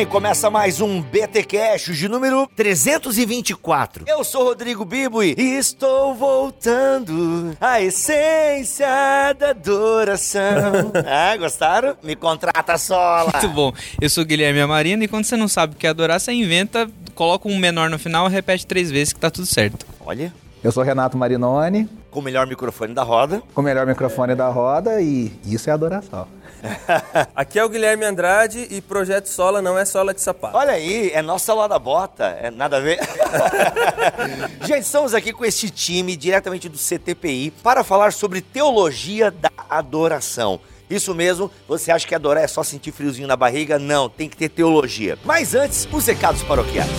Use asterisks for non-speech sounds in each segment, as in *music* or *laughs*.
Bem. Começa mais um BT Cash de número 324. Eu sou Rodrigo Bibo e estou voltando à essência da adoração. ah, *laughs* gostaram? Me contrata sola. Muito bom. Eu sou Guilherme Amarino e quando você não sabe o que é adorar, você inventa, coloca um menor no final e repete três vezes que tá tudo certo. Olha, Eu sou Renato Marinoni, com o melhor microfone da roda. com o melhor microfone da roda e isso é adoração. *laughs* Aqui é o Guilherme Andrade e Projeto Sola não é sola de sapato. Olha aí, é nossa lá da bota, é nada a ver. *laughs* Gente, estamos aqui com este time diretamente do CTPI para falar sobre teologia da adoração. Isso mesmo, você acha que adorar é só sentir friozinho na barriga? Não, tem que ter teologia. Mas antes, os recados paroquiais.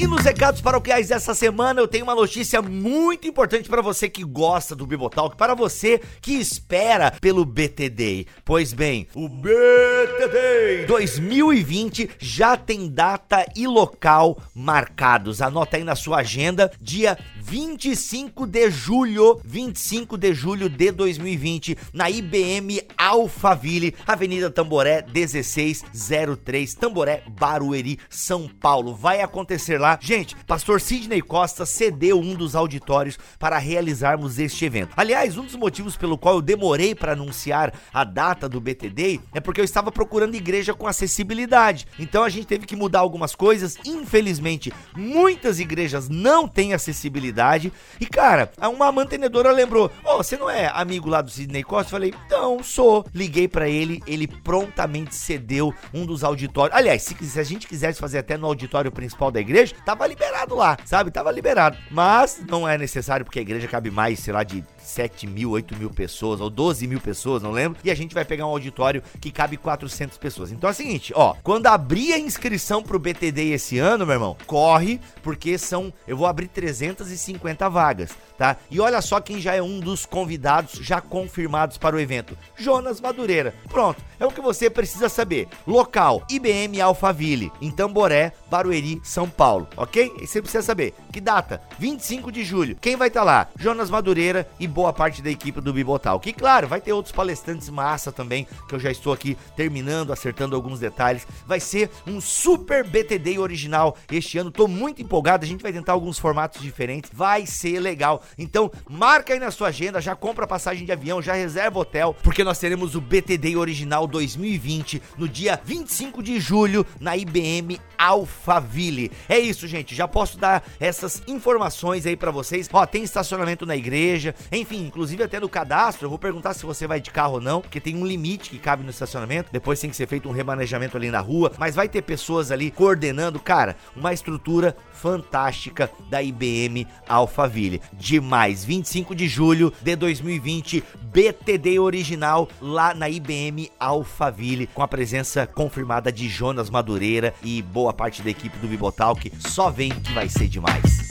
E nos recados paroquiais dessa semana eu tenho uma notícia muito importante para você que gosta do Bibotalk, para você que espera pelo BTD. Pois bem, o BTD 2020 já tem data e local marcados. Anota aí na sua agenda, dia 25 de julho, 25 de julho de 2020, na IBM Alphaville, Avenida Tamboré 1603, Tamboré, Barueri, São Paulo. Vai acontecer lá. Gente, pastor Sidney Costa cedeu um dos auditórios para realizarmos este evento. Aliás, um dos motivos pelo qual eu demorei para anunciar a data do BTD é porque eu estava procurando igreja com acessibilidade. Então a gente teve que mudar algumas coisas. Infelizmente, muitas igrejas não têm acessibilidade. E cara, uma mantenedora lembrou: Ó, você não é amigo lá do Sidney Costa? Eu falei: Então, sou. Liguei para ele, ele prontamente cedeu um dos auditórios. Aliás, se, se a gente quisesse fazer até no auditório principal da igreja, tava liberado lá, sabe? Tava liberado. Mas não é necessário porque a igreja cabe mais, sei lá, de 7 mil, 8 mil pessoas, ou 12 mil pessoas, não lembro. E a gente vai pegar um auditório que cabe 400 pessoas. Então é o seguinte, ó, quando abrir a inscrição pro BTD esse ano, meu irmão, corre, porque são, eu vou abrir 350 vagas, tá? E olha só quem já é um dos convidados já confirmados para o evento, Jonas Madureira. Pronto, é o que você precisa saber. Local, IBM Alphaville, em Tamboré, Barueri, São Paulo, ok? E você precisa saber, que data? 25 de julho. Quem vai estar lá? Jonas Madureira e boa parte da equipe do Bibotal. Que claro, vai ter outros palestrantes massa também, que eu já estou aqui terminando, acertando alguns detalhes. Vai ser um super BTD original este ano. Tô muito empolgado, a gente vai tentar alguns formatos diferentes. Vai ser legal. Então, marca aí na sua agenda, já compra passagem de avião, já reserva hotel, porque nós teremos o BTD original 2020 no dia 25 de julho na IBM Alphaville. É isso, gente. Já posso dar essas informações aí pra vocês. Ó, tem estacionamento na igreja, enfim, inclusive até no cadastro, eu vou perguntar se você vai de carro ou não, porque tem um limite que cabe no estacionamento. Depois tem que ser feito um remanejamento ali na rua, mas vai ter pessoas ali coordenando, cara, uma estrutura fantástica da IBM Alphaville. Demais, 25 de julho de 2020, BTD original lá na IBM Alphaville, com a presença confirmada de Jonas Madureira e boa parte da equipe do Bibotalk. Só vem que vai ser demais.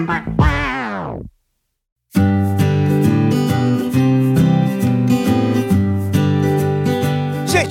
Gente,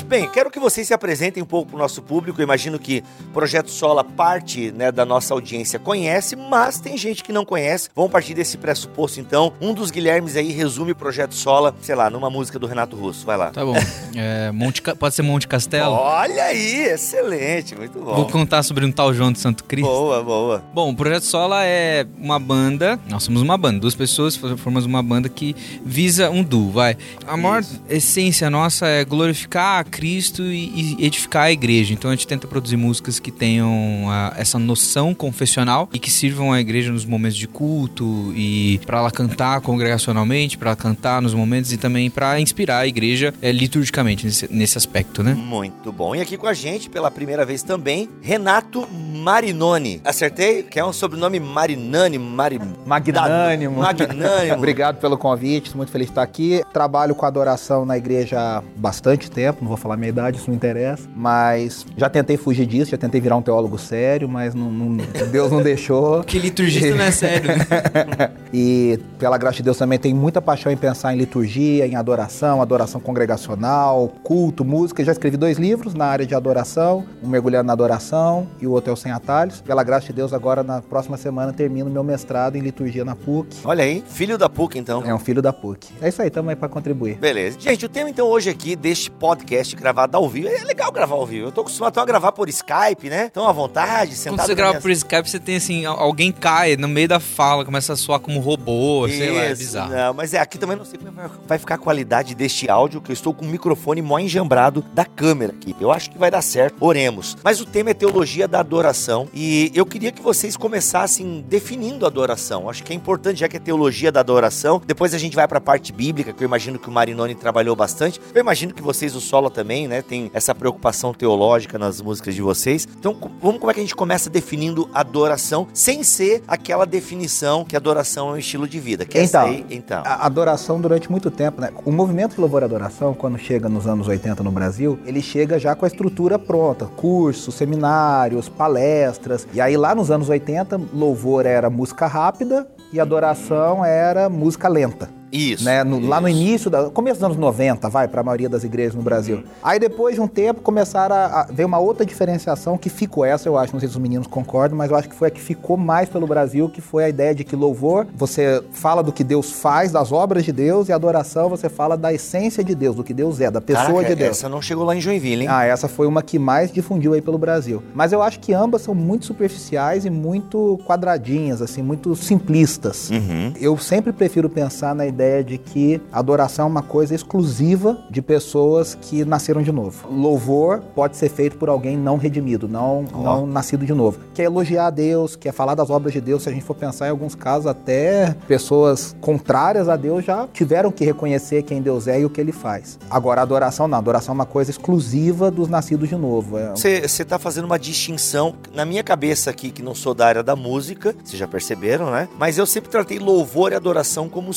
bem, quero que vocês se apresentem um pouco para o nosso público. Eu imagino que Projeto Sola, parte né, da nossa audiência, conhece, mas tem gente que não conhece. Vamos partir desse pressuposto, então. Um dos Guilhermes aí resume o Projeto Sola, sei lá, numa música do Renato Russo. Vai lá. Tá bom. *laughs* É, Monte, pode ser Monte Castelo? Olha aí, excelente, muito bom. Vou contar sobre um tal João de Santo Cristo. Boa, boa. Bom, o Projeto Sola é uma banda. Nós somos uma banda, duas pessoas formamos uma banda que visa um duo, vai. A maior essência nossa é glorificar a Cristo e, e edificar a igreja. Então a gente tenta produzir músicas que tenham a- essa noção confessional e que sirvam à igreja nos momentos de culto e para ela cantar congregacionalmente, para ela cantar nos momentos e também para inspirar a igreja é, liturgicamente nesse, nesse aspecto, né? Muito bom. E aqui com a gente, pela primeira vez também, Renato Marinoni. Acertei? Que é um sobrenome Marinani, Mari... Magnânimo. Magnânimo. *laughs* Obrigado pelo convite, muito feliz de estar aqui. Trabalho com adoração na igreja há bastante tempo, não vou falar falar minha idade, isso não interessa. Mas já tentei fugir disso, já tentei virar um teólogo sério, mas não, não- Deus não deixou. *laughs* Que liturgista não é sério, né? *laughs* E pela graça de Deus também tem muita paixão em pensar em liturgia, em adoração, adoração congregacional, culto, música. Já escrevi dois livros na área de adoração, um mergulhando na adoração e o outro é o Sem Atalhos. Pela graça de Deus, agora na próxima semana termino meu mestrado em liturgia na PUC. Olha aí, filho da PUC então. É um filho da PUC. É isso aí, tamo aí pra contribuir. Beleza. Gente, o tema então hoje aqui deste podcast gravado ao vivo. É legal gravar ao vivo. Eu tô acostumado a gravar por Skype, né? Então à vontade, sentado Quando você grava minha- por Skype, você tem assim, al- alguém cai no meio da fala, começa a soar como robô, sei lá, é Isso, bizarro. Não, mas é aqui também não sei como vai- vai ficar a qualidade deste áudio, que eu estou com o microfone mó enjambrado da câmera aqui. Eu acho que vai dar certo. Oremos. Mas o tema é teologia da adoração e eu queria que vocês começassem definindo a adoração. Acho que é importante, já que é teologia da adoração. Depois a gente vai para a parte bíblica, que eu imagino que o Marinoni trabalhou bastante. Eu imagino que vocês, o Solo também, né, tem essa preocupação teológica nas músicas de vocês. Então, vamos como é que a gente começa definindo adoração sem ser aquela definição que adoração é um estilo de vida. Que essa Então, então. A adoração durante muito tempo, né? O movimento de louvor e adoração, quando chega nos anos 80 no Brasil, ele chega já com a estrutura pronta, cursos, seminários, palestras. E aí lá nos anos 80, louvor era música rápida e adoração era música lenta. Isso. né? No- lá no isso. início, da, começo dos anos 90, vai, para a maioria das igrejas no Brasil. Aí depois de um tempo começaram a, a ver uma outra diferenciação que ficou essa, eu acho, não sei se os meninos concordam, mas eu acho que foi a que ficou mais pelo Brasil, que foi a ideia de que louvor, você fala do que Deus faz, das obras de Deus, e adoração você fala da essência de Deus, do que Deus é, da pessoa Caraca, de Deus. Essa não chegou lá em Joinville, hein? Ah, essa foi uma que mais difundiu aí pelo Brasil. Mas eu acho que ambas são muito superficiais e muito quadradinhas, assim, muito simplistas. Uhum. Eu sempre prefiro pensar na ideia de que adoração é uma coisa exclusiva de pessoas que nasceram de novo. Louvor pode ser feito por alguém não redimido, não, não nascido de novo. Que é elogiar a Deus, que é falar das obras de Deus. Se a gente for pensar em alguns casos, até pessoas contrárias a Deus já tiveram que reconhecer quem Deus é e o que ele faz. Agora, adoração não. Adoração é uma coisa exclusiva dos nascidos de novo. É- Você está fazendo uma distinção, na minha cabeça aqui, que não sou da área da música, vocês já perceberam, né? Mas eu sempre tratei louvor e adoração como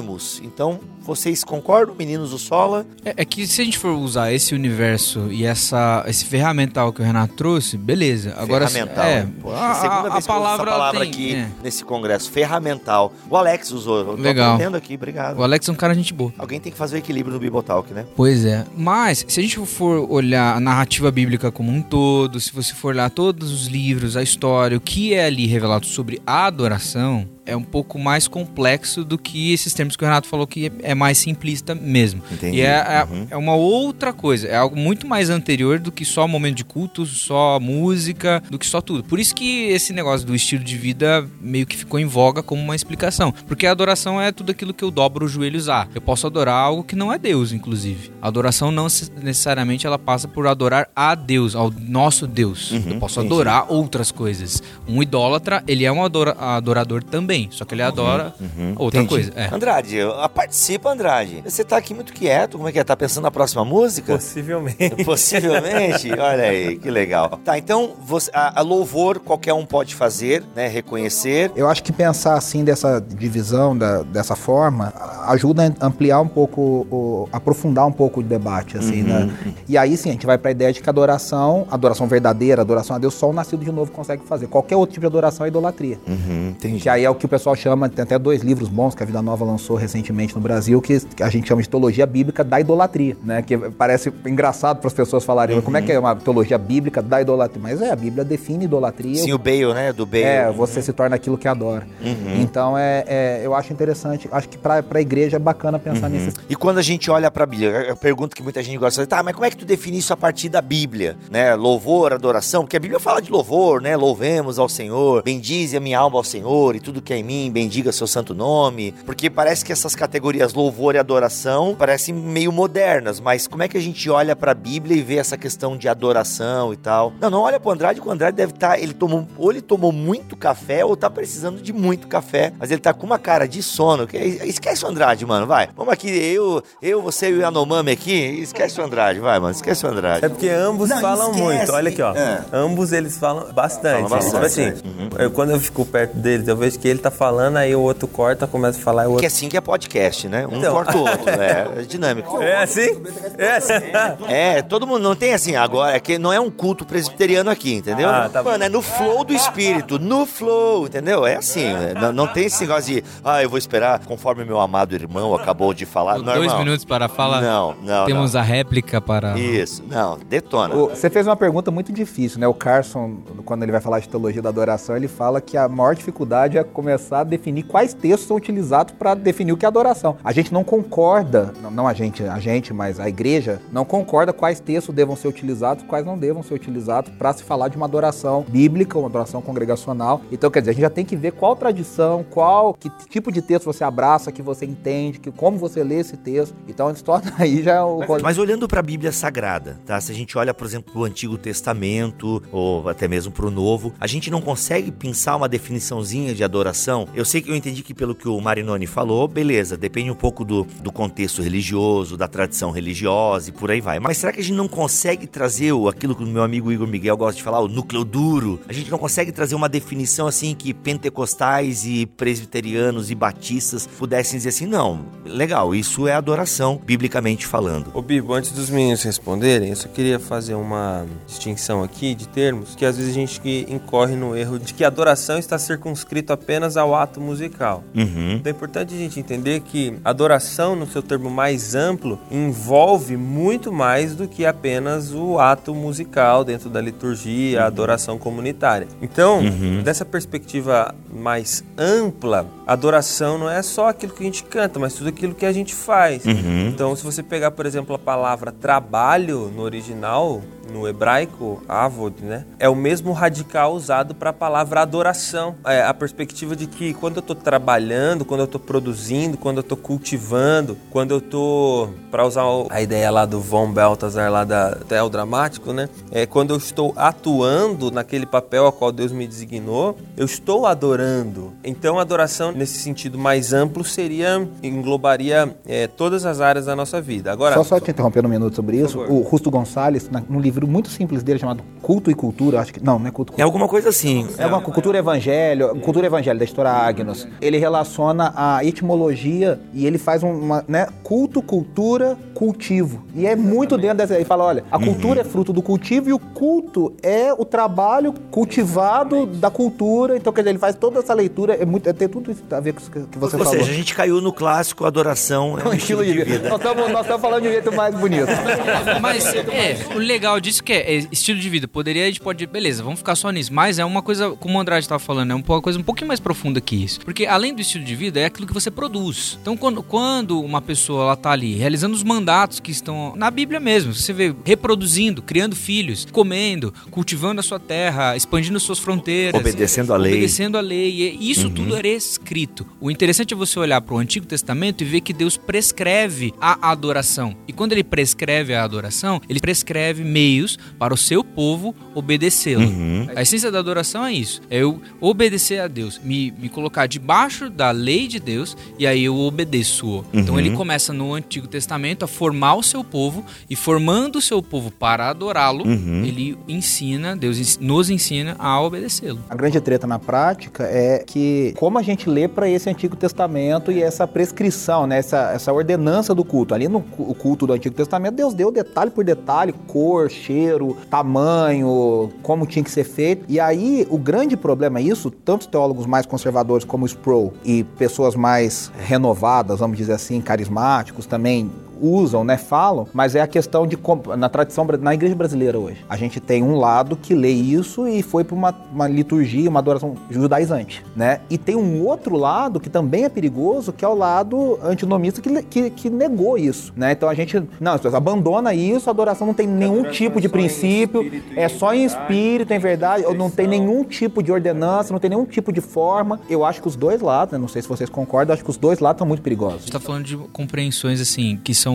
sinônimos. Então, vocês concordam, meninos do Sola? É, é que se a gente for usar esse universo e essa, esse ferramental que o Renato trouxe, beleza. Agora, ferramental. É, a, segunda a- vez a que eu uso essa palavra tem, aqui é. nesse congresso. Ferramental. O Alex usou. Eu tô Legal. aprendendo aqui, obrigado. O Alex é um cara gente boa. Alguém tem que fazer o equilíbrio no Bibotalk, né? Pois é. Mas, se a gente for olhar a narrativa bíblica como um todo, se você for olhar todos os livros, a história, o que é ali revelado sobre a adoração, é um pouco mais complexo do que esses termos que o Renato falou que é mais simplista mesmo. Entendi. E é, é- Uhum. é uma outra coisa, é algo muito mais anterior do que só momento de culto, só música, do que só tudo. Por isso que esse negócio do estilo de vida meio que ficou em voga como uma explicação. Porque a adoração é tudo aquilo que eu dobro os joelhos a. Eu posso adorar algo que não é Deus, inclusive. A adoração não necessariamente ela passa por adorar a Deus, ao nosso Deus. Uhum, eu posso adorar outras coisas. Um idólatra, ele é um adora- adorador também, só que ele adora outra Uhum. Entendi. coisa. É. Andrade, ah, participa, Andrade. Você tá aqui muito quieto, como é que é? Tá pensando na próxima música? Possivelmente. *laughs* Possivelmente, olha aí, que legal. Tá, então você, a, a louvor qualquer um pode fazer, né? Reconhecer. Eu acho que pensar assim dessa divisão, da- dessa forma, a- ajuda a ampliar um pouco, o- aprofundar um pouco o debate, assim, né? E aí sim, a gente vai para a ideia de que a adoração, adoração verdadeira, adoração a Deus, só o nascido de novo consegue fazer. Qualquer outro tipo de adoração é idolatria. Uhum, entendi. Que aí é o que o pessoal chama, tem até dois livros bons que a Vida Nova lançou recentemente no Brasil, que que a gente chama de teologia bíblica da idolatria, né? Que parece engraçado para as pessoas falarem, como é que é uma teologia bíblica da idolatria? Mas é, a Bíblia define idolatria. Sim, o Bale, né? Do Bale. É, você se torna aquilo que adora. Uhum. Então, é, é, eu acho interessante, acho que para a igreja é bacana pensar Uhum. nisso. E quando a gente olha pra Bíblia, a pergunta que muita gente gosta tá, mas como é que tu define isso a partir da Bíblia? Né? Louvor, adoração, porque a Bíblia fala de louvor, né? Louvemos ao Senhor, bendize a minha alma ao Senhor e tudo que é em mim, bendiga seu santo nome. Porque parece que essas categorias louvor e adoração parecem meio modernas, mas como é que a gente olha pra Bíblia e vê essa questão de adoração e tal? Não, não olha pro Andrade, que o Andrade deve estar, ele tomou, ou ele tomou muito café ou tá precisando de muito café, mas ele tá com uma cara de sono. que- Esquece o Andrade, mano, vai. Vamos aqui, eu, eu você e o Yanomami aqui, esquece o Andrade, vai, mano, esquece o Andrade. É porque ambos Não, falam esquece. muito. Olha aqui, ó. É. Ambos eles falam bastante. Falam bastante, Tipo assim, é. Uhum. eu- quando eu fico perto deles, eu vejo que eles tá falando, aí o outro corta, começa a falar o Que outro. assim que é podcast, né? Um Então. corta o outro. *laughs* É, é dinâmico. É assim? É assim. É, todo mundo não tem assim agora, é que não é um culto presbiteriano aqui, entendeu? Ah, tá bom. Mano, é no flow do espírito, no flow, entendeu? É assim, né? não, não tem esse negócio de, ah, eu vou esperar conforme meu amado irmão acabou de falar. Não, Dois irmão. minutos para a fala. Não, não, Temos não. a réplica para. Isso, não, detona. O- Você fez uma pergunta muito difícil, né? O Carson, quando ele vai falar de teologia da adoração, ele fala que a maior dificuldade é começar a definir quais textos são utilizados para definir o que é adoração. A gente não concorda, não, não a gente, a gente, mas a igreja não concorda quais textos devam ser utilizados, quais não devam ser utilizados para se falar de uma adoração bíblica, uma adoração congregacional. Então, quer dizer, a gente já tem que ver qual tradição, qual que tipo de texto você abraça, que você entende, que como você lê esse texto. Então, isso torna aí já o Mas olhando para a Bíblia Sagrada, tá? Se a gente olha, por exemplo, para o Antigo Testamento ou até mesmo para o Novo, a gente não consegue pensar uma definiçãozinha de adoração. Eu sei que eu entendi que pelo que o Marinoni falou, beleza, depende um pouco do, do contexto religioso, da tradição religiosa e por aí vai. Mas será que a gente não consegue trazer o, aquilo que o meu amigo Igor Miguel gosta de falar, o núcleo duro? A gente não consegue trazer uma definição assim que pentecostais e presbiterianos e batistas pudessem dizer assim, não, legal, isso é adoração, biblicamente falando. Ô Bibo, antes dos meninos responderem, eu só queria fazer uma distinção aqui de termos, que às vezes a gente incorre no erro de que adoração está circunscrito apenas ao ato musical. Uhum. Então é importante a gente entender que adoração, no seu termo mais amplo, envolve muito mais do que apenas o ato musical dentro da liturgia, a adoração comunitária. Então, dessa perspectiva mais ampla, adoração não é só aquilo que a gente canta, mas tudo aquilo que a gente faz. Então, se você pegar, por exemplo, a palavra trabalho no original, no hebraico, avod, né? É o mesmo radical usado para a palavra adoração. É a perspectiva de que quando eu estou trabalhando, quando eu estou produzindo, quando eu estou cultivando, quando eu estou, para usar a ideia lá do Von Balthasar lá da Tel Dramático, né? É quando eu estou atuando naquele papel ao qual Deus me designou, eu estou adorando. Então, adoração nesse sentido mais amplo seria englobaria é, todas as áreas da nossa vida. Agora, Só, só te interrompendo um minuto sobre isso. O Rusto Gonçalves, na- num livro muito simples dele chamado Culto e Cultura, acho que. Não, não é culto. É alguma coisa assim. É uma cultura evangelho, cultura evangelho da história Agnos. Ele relaciona a etimologia e ele faz um, uma, né, culto, cultura, cultivo. E é muito dentro dessa. Ele fala, olha, a cultura é fruto do cultivo e o culto é o trabalho cultivado da cultura. Então, quer dizer, ele faz toda essa leitura, é muito, é, tem tudo isso a ver com isso que você Ou falou. seja, a gente caiu no clássico adoração é um estilo de vida. Nós estamos nós estamos falando de um jeito mais bonito. Mas é, o legal disso que é, é estilo de vida. Poderia, a gente pode, beleza, vamos ficar só nisso. Mas é uma coisa, como o Andrade estava falando, é uma coisa um pouquinho mais profunda que isso. Porque além do estilo de vida, é aquilo que você produz. Então, quando, quando uma pessoa ela tá ali realizando os mandatos que estão na Bíblia mesmo, você vê reproduzindo, criando filhos, comendo, cultivando a sua terra, expandindo suas fronteiras, Obedecendo a lei. obedecendo a lei. E isso tudo era escrito. O interessante é você olhar para o Antigo Testamento e ver que Deus prescreve a adoração. E quando ele prescreve a adoração, ele prescreve meios para o seu povo obedecê-lo. A essência da adoração é isso: é eu obedecer a Deus, me, me colocar debaixo da lei de Deus e aí eu obedeço. Então ele começa no Antigo Testamento a formar o seu povo e formando o seu povo para adorá-lo, ele ensina, Deus nos ensina a obedecê-lo. A grande treta na prática é que como a gente lê para esse Antigo Testamento e essa prescrição, né, essa, essa ordenança do culto. Ali no culto do Antigo Testamento, Deus deu detalhe por detalhe, cor, cheiro, tamanho, como tinha que ser feito. E aí o grande problema é isso, tanto os teólogos mais conservadores como o Sproul e pessoas mais renovadas, vamos dizer assim, carismáticos também usam, né, falam, mas é a questão de na tradição na igreja brasileira hoje. A gente tem um lado que lê isso e foi para uma, uma liturgia, uma adoração judaizante, né? E tem um outro lado que também é perigoso, que é o lado antinomista que, que, que negou isso, né? Então a gente não, as pessoas abandona isso, a adoração não tem nenhum tipo de princípio, é só em espírito, em verdade, ou não tem nenhum tipo de ordenança, não tem nenhum tipo de forma. Eu acho que os dois lados, né, não sei se vocês concordam, acho que os dois lados estão muito perigosos. A gente tá falando de compreensões assim que são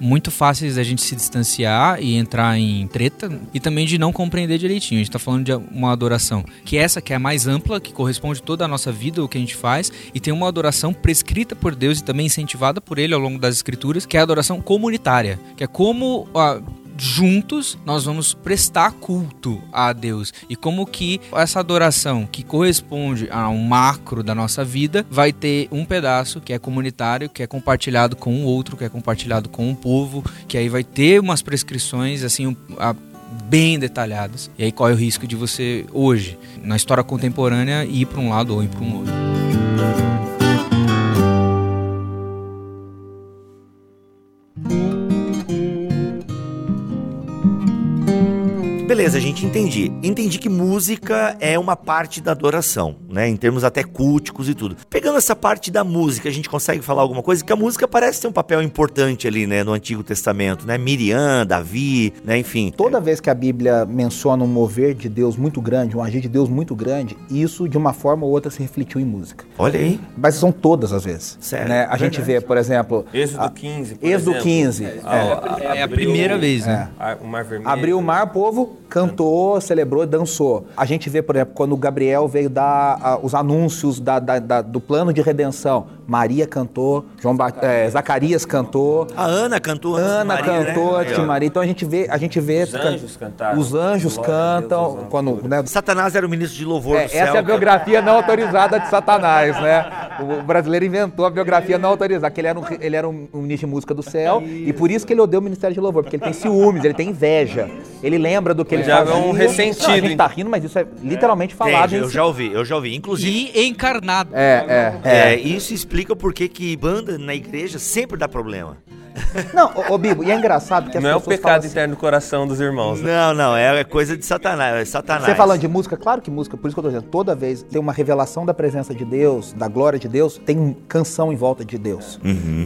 muito fáceis da gente se distanciar e entrar em treta e também de não compreender direitinho. A gente tá falando de uma adoração que é essa que é a mais ampla, que corresponde toda a nossa vida, o que a gente faz, e tem uma adoração prescrita por Deus e também incentivada por ele ao longo das escrituras, que é a adoração comunitária, que é como a juntos nós vamos prestar culto a Deus e como que essa adoração que corresponde a um macro da nossa vida vai ter um pedaço que é comunitário, que é compartilhado com o outro, que é compartilhado com o povo, que aí vai ter umas prescrições assim a, bem detalhadas. E aí corre o risco de você hoje, na história contemporânea, ir para um lado ou ir para um outro. Beleza, gente, entendi. Entendi que música é uma parte da adoração, né? Em termos até culticos e tudo. Pegando essa parte da música, a gente consegue falar alguma coisa? Que a música parece ter um papel importante ali, né? No Antigo Testamento, né? Miriam, Davi, né? Enfim. Toda vez que a Bíblia menciona um mover de Deus muito grande, um agir de Deus muito grande, isso de uma forma ou outra se refletiu em música. Olha aí. Mas são todas as vezes. Sério? Né? A gente vê, por exemplo. Êxodo a- 15, por Êxodo exemplo. 15. A- é. a- É a abriu- primeira vez, né? a- O Mar Vermelho. Abriu o mar, o povo cantou, celebrou, dançou. A gente vê, por exemplo, quando Gabriel veio dar ah, os anúncios da- da- da- do plano de redenção. Maria cantou, João Ba- eh, Zacarias cantou, A Ana cantou Ana Maria, né? cantou, ó. Maria. Então a gente vê, a gente vê Os anjos cantaram. Os anjos Glória Deus, cantam aos anjos. quando, né, Satanás era o ministro de louvor é, do céu. essa é a biografia não autorizada de Satanás, né? O brasileiro inventou a biografia não autorizada, que ele era um, ele era um, um ministro de música do céu, e por isso que ele odeia o Ministério de Louvor, porque ele tem ciúmes, ele tem inveja. Ele lembra do que ele Já é fazia. um ressentido, Não, a gente tá então. rindo, mas isso é literalmente falado. Eu já ouvi, eu já ouvi. Inclusive, E encarnado. É, é, é, é. isso explica por que que banda na igreja sempre dá problema. Não, ô, ô Bibo, e é engraçado que as Não é o pecado assim, interno do coração dos irmãos. né? Não, não, é coisa de Satanás, é Satanás. Você falando de música, claro que música, por isso que eu tô dizendo, toda vez tem uma revelação da presença de Deus, da glória de Deus, tem canção em volta de Deus.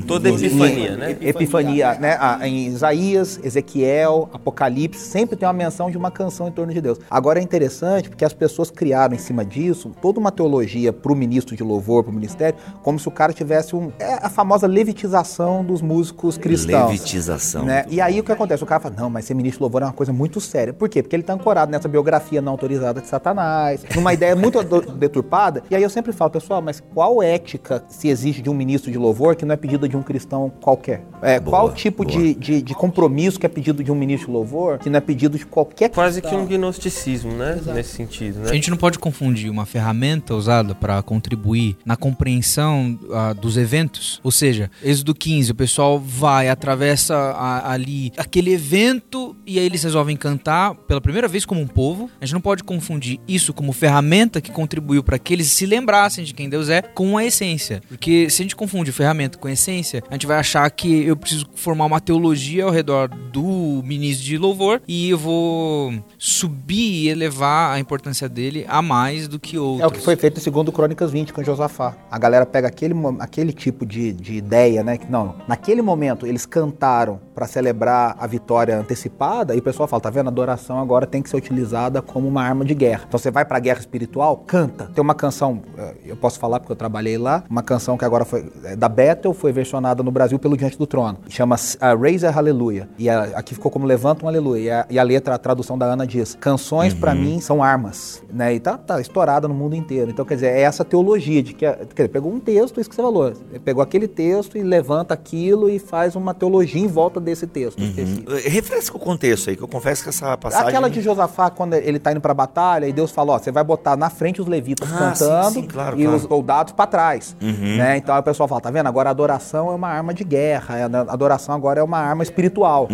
Toda epifania, né? Epifania, né? Em Isaías, Ezequiel, Apocalipse, sempre tem uma menção de uma canção em torno de Deus. Agora é interessante porque as pessoas criaram em cima disso toda uma teologia pro ministro de louvor, pro ministério, como se o cara tivesse um. É a famosa levitização dos músicos cristãos. Levitização. Né? E aí o que acontece? O cara fala, não, mas ser ministro de louvor é uma coisa muito séria. Por quê? Porque ele tá ancorado nessa biografia não autorizada de Satanás, numa ideia muito *laughs* deturpada. E aí eu sempre falo, pessoal, mas qual ética se exige de um ministro de louvor que não é pedida de um cristão qualquer? É, Boa, qual tipo de, de, de compromisso que é pedido de um ministro de louvor que não é pedido de qualquer Quase que um gnosticismo, né? Nesse sentido, né? A gente não pode confundir uma ferramenta usada para contribuir na compreensão ah, dos eventos. Ou seja, Êxodo 15, o pessoal vai, atravessa a- ali aquele evento e aí eles resolvem cantar pela primeira vez como um povo. A gente não pode confundir isso como ferramenta que contribuiu para que eles se lembrassem de quem Deus é com a essência. Porque se a gente confunde ferramenta com essência, a gente vai achar que eu preciso formar uma teologia ao redor do ministro de louvor e eu vou subir e elevar a importância dele a mais do que outros. É o que foi feito segundo Crônicas 20 com Josafá. A galera pega aquele, aquele tipo de, de ideia, né? Que não, naquele momento eles cantaram para celebrar a vitória antecipada e o pessoal fala, tá vendo? A adoração agora tem que ser utilizada como uma arma de guerra. Então você vai pra guerra espiritual, canta. Tem uma canção, eh, eu posso falar porque eu trabalhei lá, uma canção que agora foi eh, da Bethel, foi versionada no Brasil pelo Diante do Trono. Chama uh, Raise a Hallelujah. E a- aqui ficou como Levanta um Aleluia. E a, e a letra, a tradução da Ana diz: Canções pra mim são armas. Né? E tá, tá estourada no mundo inteiro. Então, quer dizer, é essa teologia de que. Quer dizer, pegou um texto, isso que você falou. Pegou aquele texto e levanta aquilo e faz uma teologia em volta desse texto específico. Eh, Refresca o contexto aí, que eu confesso que essa passagem... Aquela de Josafá, quando ele tá indo pra batalha, e Deus fala, ó, você vai botar na frente os levitas Ah, cantando sim, sim, claro, e claro. os soldados pra trás. Né? Então aí o pessoal fala, tá vendo? Agora a adoração é uma arma de guerra, a adoração agora é uma arma espiritual.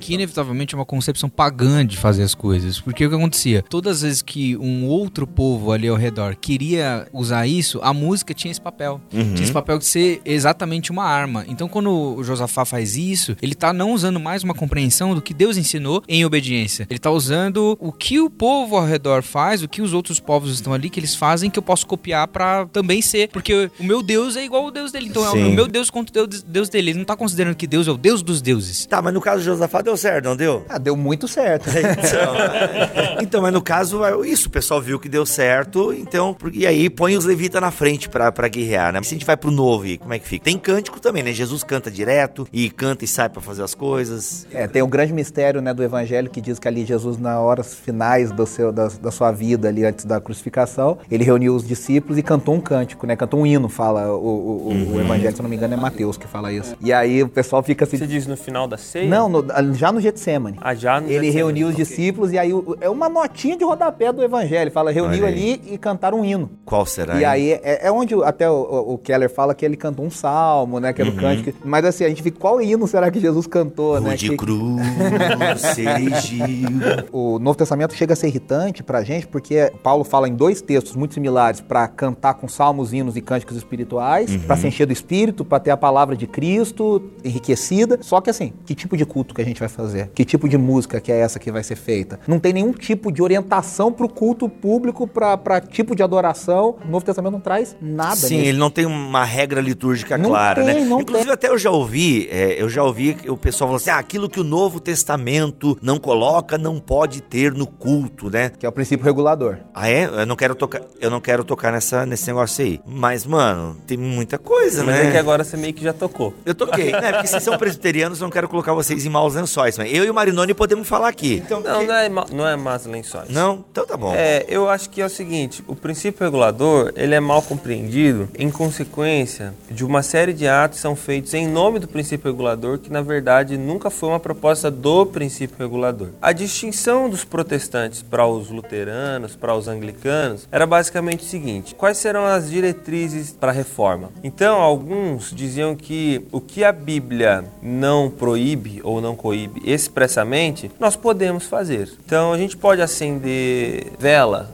Que inevitavelmente é uma concepção pagã de fazer as coisas. Porque o que acontecia? Todas as vezes que um outro povo ali ao redor queria usar isso, a música tinha esse papel. Tinha esse papel de ser exatamente uma arma. Então quando o Josafá faz isso, ele tá não usando mais uma compreensão do que Deus ensinou em obediência. Ele tá usando o que o povo ao redor faz, o que os outros povos estão ali, que eles fazem, que eu posso copiar pra também ser. Porque o meu Deus é igual ao Deus dele. Então é Sim. o meu Deus contra o Deus, dele. Ele não tá considerando que Deus é o Deus dos deuses. Tá, mas no caso de Josafá deu certo, não deu? Ah, deu muito certo. *laughs* Então, então, mas no caso, é isso, o pessoal viu que deu certo, então, e aí põe os levitas na frente pra, pra guerrear, né? Se gente vai pro novo aí, como é que fica? Tem cântico também, né? Jesus canta direto, e canta e sai pra fazer as coisas. É, tem o grande mistério né, do evangelho que diz que ali Jesus, na horas finais do seu, da, da sua vida, ali antes da crucificação, ele reuniu os discípulos e cantou um cântico, né? Cantou um hino, fala o, o, o- o evangelho, se eu não me engano, é Mateus que fala isso. E aí o pessoal fica assim. Você diz no final da ceia? Não, no- já no Getsemane. Ah, já no Ele Getsemane, reuniu os ok. discípulos e aí é uma notinha de rodapé do evangelho. Fala, reuniu ali e cantaram um hino. Qual será? E aí é, é onde até o, o- o Keller fala que ele cantou um salmo, né? Que era o cântico. Mas assim, a gente fica, qual hino será que Jesus cantou, né? Rude Que- cruz *laughs* o Novo Testamento chega a ser irritante pra gente, porque Paulo fala em dois textos muito similares pra cantar com salmos, hinos e cânticos espirituais, pra se encher do espírito, pra ter a palavra de Cristo enriquecida. Só que assim, que tipo de culto que a gente vai fazer? Que tipo de música que é essa que vai ser feita? Não tem nenhum tipo de orientação pro culto público, pra, pra tipo de adoração. O Novo Testamento não traz nada Sim, nisso. ele não tem uma regra litúrgica Não clara, tem, né? não Inclusive, até eu já ouvi, é, eu já ouvi que o pessoal falou assim: ah, aquilo que o Novo Testamento não coloca, não pode ter no culto, né? Que é o princípio regulador. Ah, é? Eu não quero tocar, eu não quero tocar nessa, nesse negócio aí. Mas, mano, tem muita coisa, Mas né? é que agora você meio que já tocou. Eu toquei, né? Porque vocês são presbiterianos, eu não quero colocar vocês em maus lençóis. Mas eu e o Marinoni podemos falar aqui. Então, Não, não é, não é más lençóis. Não? Então tá bom. É, eu acho que é o seguinte, o princípio regulador, ele é mal compreendido em consequência de uma série de atos que são feitos em nome do princípio regulador, que na verdade nunca foi uma proposta do princípio regulador. A distinção dos protestantes para os luteranos, para os anglicanos, era basicamente o seguinte: quais serão as diretrizes para a reforma? Então, alguns diziam que o que a Bíblia não proíbe ou não coíbe expressamente, nós podemos fazer. Então, a gente pode acender vela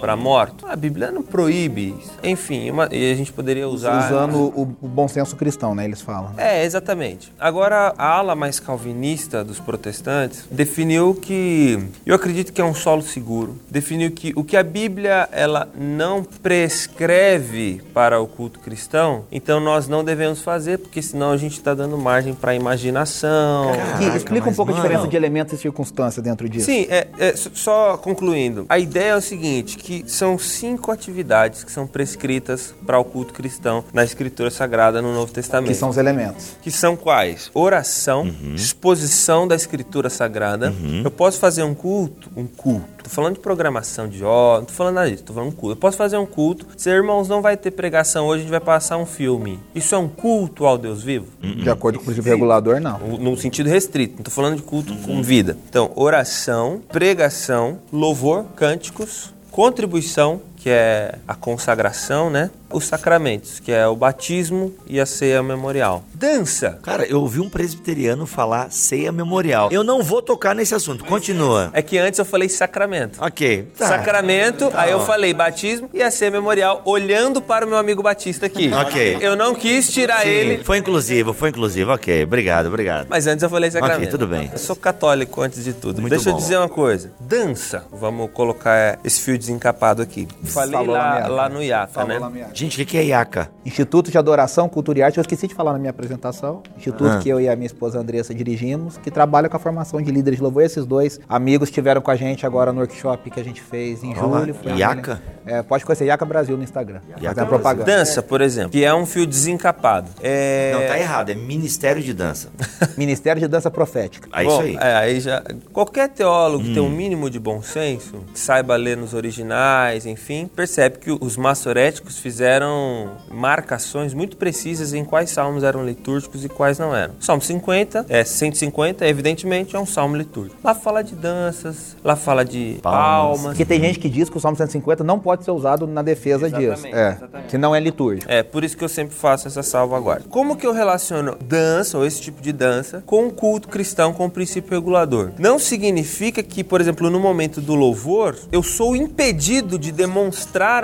para morto. A Bíblia não proíbe isso. Enfim, uma- e a gente poderia usar. Usando o, o bom senso cristão, né? Eles falam. É, exatamente. Agora, a ala mais calvinista dos protestantes definiu que, eu acredito que é um solo seguro, definiu que o que a Bíblia ela não prescreve para o culto cristão, então nós não devemos fazer, porque senão a gente está dando margem para imaginação. Caraca, explica um pouco a mano. diferença de elementos e circunstâncias dentro disso. Sim, é, é, só concluindo. A ideia é o seguinte, que são cinco atividades que são prescritas para o culto cristão na Escritura Sagrada no Novo Testamento. Que são os elementos. Que são quais? Oração, Uhum. exposição da Escritura Sagrada. Eu posso fazer um culto, um culto. Tô falando de programação de ó, não tô falando nada disso, tô falando um culto. Eu posso fazer um culto. Se irmãos não vai ter pregação hoje, a gente vai passar um filme. Isso é um culto ao Deus vivo? De acordo com o princípio regulador, não. No sentido restrito, não tô falando de culto com vida. Então, oração, pregação, louvor, cânticos, contribuição, que é a consagração, né? Os sacramentos, que é o batismo e a ceia memorial. Dança. Cara, eu ouvi um presbiteriano falar ceia memorial. Eu não vou tocar nesse assunto. Continua. É que antes eu falei sacramento. Ok. Tá. Sacramento, aí eu falei batismo e a ceia memorial, olhando para o meu amigo Batista aqui. Ok. Eu não quis tirar Sim, ele, Foi inclusivo, foi inclusivo. Ok, obrigado, obrigado. mas antes eu falei sacramento. Ok, tudo bem. Eu sou católico antes de tudo. Muito Deixa eu bom. dizer uma coisa. Dança. Vamos colocar esse fio desencapado aqui. Falei Falou lá, lá no IACA, né? Gente, o que, que é iaca? Instituto de Adoração, Cultura e Arte, eu esqueci de falar na minha apresentação. Instituto Ah. que eu e a minha esposa Andressa dirigimos, que trabalha com a formação de líderes de louvor. Esses dois amigos estiveram com a gente agora no workshop que a gente fez em Olá, julho. Foi Iaca? É, pode conhecer Iaca Brasil no Instagram. Iaca propaganda. Dança, por exemplo, que é um fio desencapado. É... Não, tá errado. É Ministério de Dança. *laughs* Ministério de Dança Profética. É Bom, isso aí. Hum. é, aí já. Qualquer teólogo que tem um mínimo de bom senso, que saiba ler nos originais, enfim, percebe que os maçoréticos fizeram marcações muito precisas em quais salmos eram litúrgicos e quais não eram. Salmo 50, é 150, evidentemente, é um salmo litúrgico. Lá fala de danças, lá fala de Palmas. palmas. Porque tem gente que diz que o Salmo 150 não pode ser usado na defesa Exatamente, disso. É, exatamente. que não é litúrgico. É, por isso que eu sempre faço essa salvaguarda. Como que eu relaciono dança, ou esse tipo de dança, com o culto cristão, com o princípio regulador? Não significa que, por exemplo, no momento do louvor, eu sou impedido de demonstrar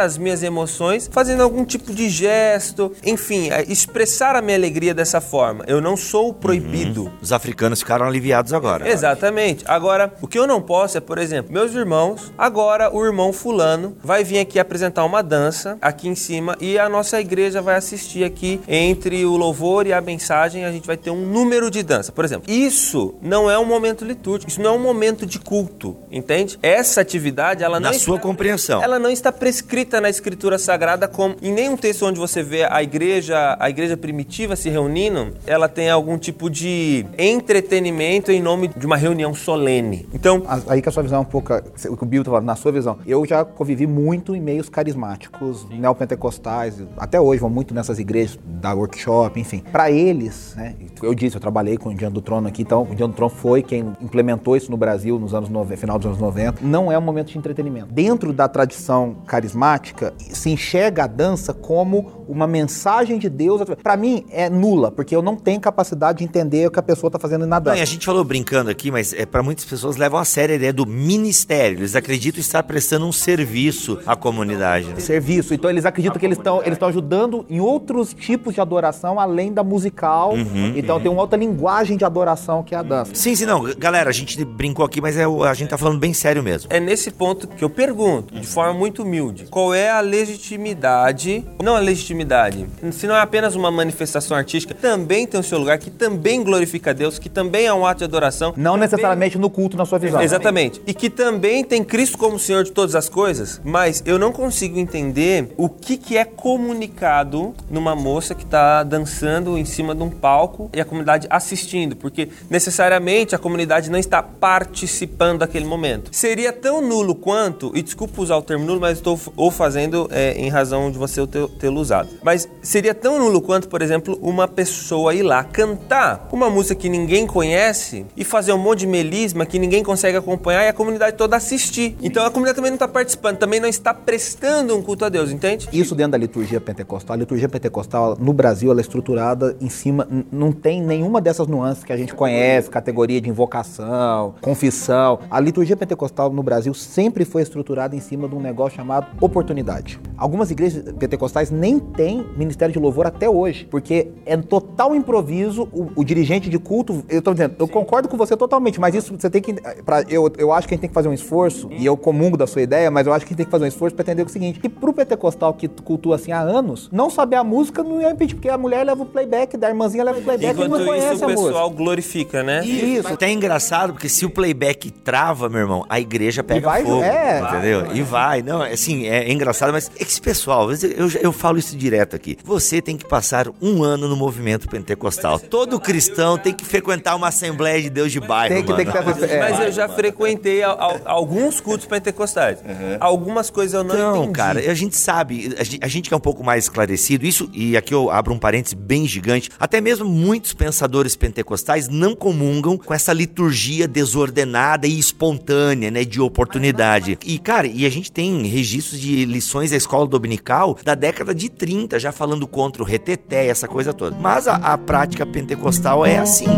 as minhas emoções fazendo algum tipo de gesto, enfim, é, expressar a minha alegria dessa forma. Eu não sou proibido. Os africanos ficaram aliviados agora. Exatamente. Agora, o que eu não posso é, por exemplo, meus irmãos, agora o irmão fulano vai vir aqui apresentar uma dança aqui em cima e a nossa igreja vai assistir aqui entre o louvor e a mensagem, a gente vai ter um número de dança. Por exemplo, isso não é um momento litúrgico, isso não é um momento de culto, entende? Essa atividade, ela não Na está- sua compreensão. ela não está prescrita na escritura sagrada como em nenhum texto onde você vê a igreja, a igreja primitiva se reunindo, ela tem algum tipo de entretenimento em nome de uma reunião solene. Então, aí que a sua visão é um pouco o que o Bill tá falando, na sua visão. Eu já convivi muito em meios carismáticos, neopentecostais, até hoje vão muito nessas igrejas da workshop, enfim. Para eles, né, eu disse, eu trabalhei com o Diante do Trono aqui, então o Diante do Trono foi quem implementou isso no Brasil nos anos 90, final dos anos 90. Não é um momento de entretenimento. Dentro da tradição carismática, se enxerga a dança como uma mensagem de Deus. Para mim é nula, porque eu não tenho capacidade de entender o que a pessoa tá fazendo na dança. Não, a gente falou brincando aqui, mas é para muitas pessoas levam a sério a ideia do ministério. Eles acreditam estar prestando um serviço à comunidade. Né? Serviço. Então eles acreditam que eles estão eles estão ajudando em outros tipos de adoração além da musical. Uhum, então uhum. tem uma outra linguagem de adoração que é a dança. Sim, sim, não. Galera, a gente brincou aqui, mas é, a gente tá falando bem sério mesmo. É nesse ponto que eu pergunto, de forma muito humilde, qual é a legitimidade, não a legitimidade, se não é apenas uma manifestação artística, também tem o seu lugar, que também glorifica a Deus, que também é um ato de adoração. Não necessariamente no culto, na sua visão. Exatamente. E que também tem Cristo como Senhor de todas as coisas, mas eu não consigo entender o que, que é comunicado numa moça que está dançando em cima de um palco e a comunidade assistindo, porque necessariamente a comunidade não está participando daquele momento. Seria tão nulo quanto, e desculpa usar o termo nulo, mas estou ou fazendo é, em razão de você tê-lo usado, mas seria tão nulo quanto, por exemplo, uma pessoa ir lá cantar uma música que ninguém conhece e fazer um monte de melisma que ninguém consegue acompanhar e a comunidade toda assistir. Então a comunidade também não está participando, também não está prestando um culto a Deus, entende? Isso dentro da liturgia pentecostal. A liturgia pentecostal no Brasil ela é estruturada em cima, não tem nenhuma dessas nuances que a gente conhece, categoria de invocação, confissão. A liturgia pentecostal no Brasil sempre foi estruturada em cima de um negócio chamado oportunidade. Algumas igrejas pentecostais nem têm ministério de louvor até hoje, porque é total improviso. O, o dirigente de culto, eu estou dizendo, eu concordo com você totalmente, mas isso você tem que. Pra, eu, eu acho que a gente tem que fazer um esforço, e eu comungo da sua ideia, mas eu acho que a gente tem que fazer um esforço para entender o seguinte: que pro pentecostal que cultua assim há anos, não saber a música não ia impedir, porque a mulher leva o playback, da irmãzinha leva o playback e não conhece isso, a música. o pessoal glorifica, né? Isso. Até é engraçado, porque se o playback trava, meu irmão, a igreja pega vai, fogo. É. Entendeu? Vai, e vai. Não, assim, é, é engraçado, mas esse pessoal, eu, eu falo isso direto aqui. Você tem que passar um ano no movimento pentecostal. Todo cristão tem que frequentar uma Assembleia de Deus de bairro. Tem que, tem que ter, é. Mas eu já frequentei a, a, alguns cultos pentecostais. Uhum. Algumas coisas eu não então, entendi. cara, a gente sabe, a gente, a gente que é um pouco mais esclarecido, isso, e aqui eu abro um parênteses bem gigante, até mesmo muitos pensadores pentecostais não comungam com essa liturgia desordenada e espontânea, né, de oportunidade. E, cara, e a gente tem registros de lições da escola dominical da década de 30, já falando contra o reteté, essa coisa toda. Mas a, a prática pentecostal é assim.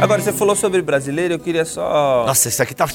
Agora, você falou sobre brasileiro, eu queria só. Nossa, isso aqui tá.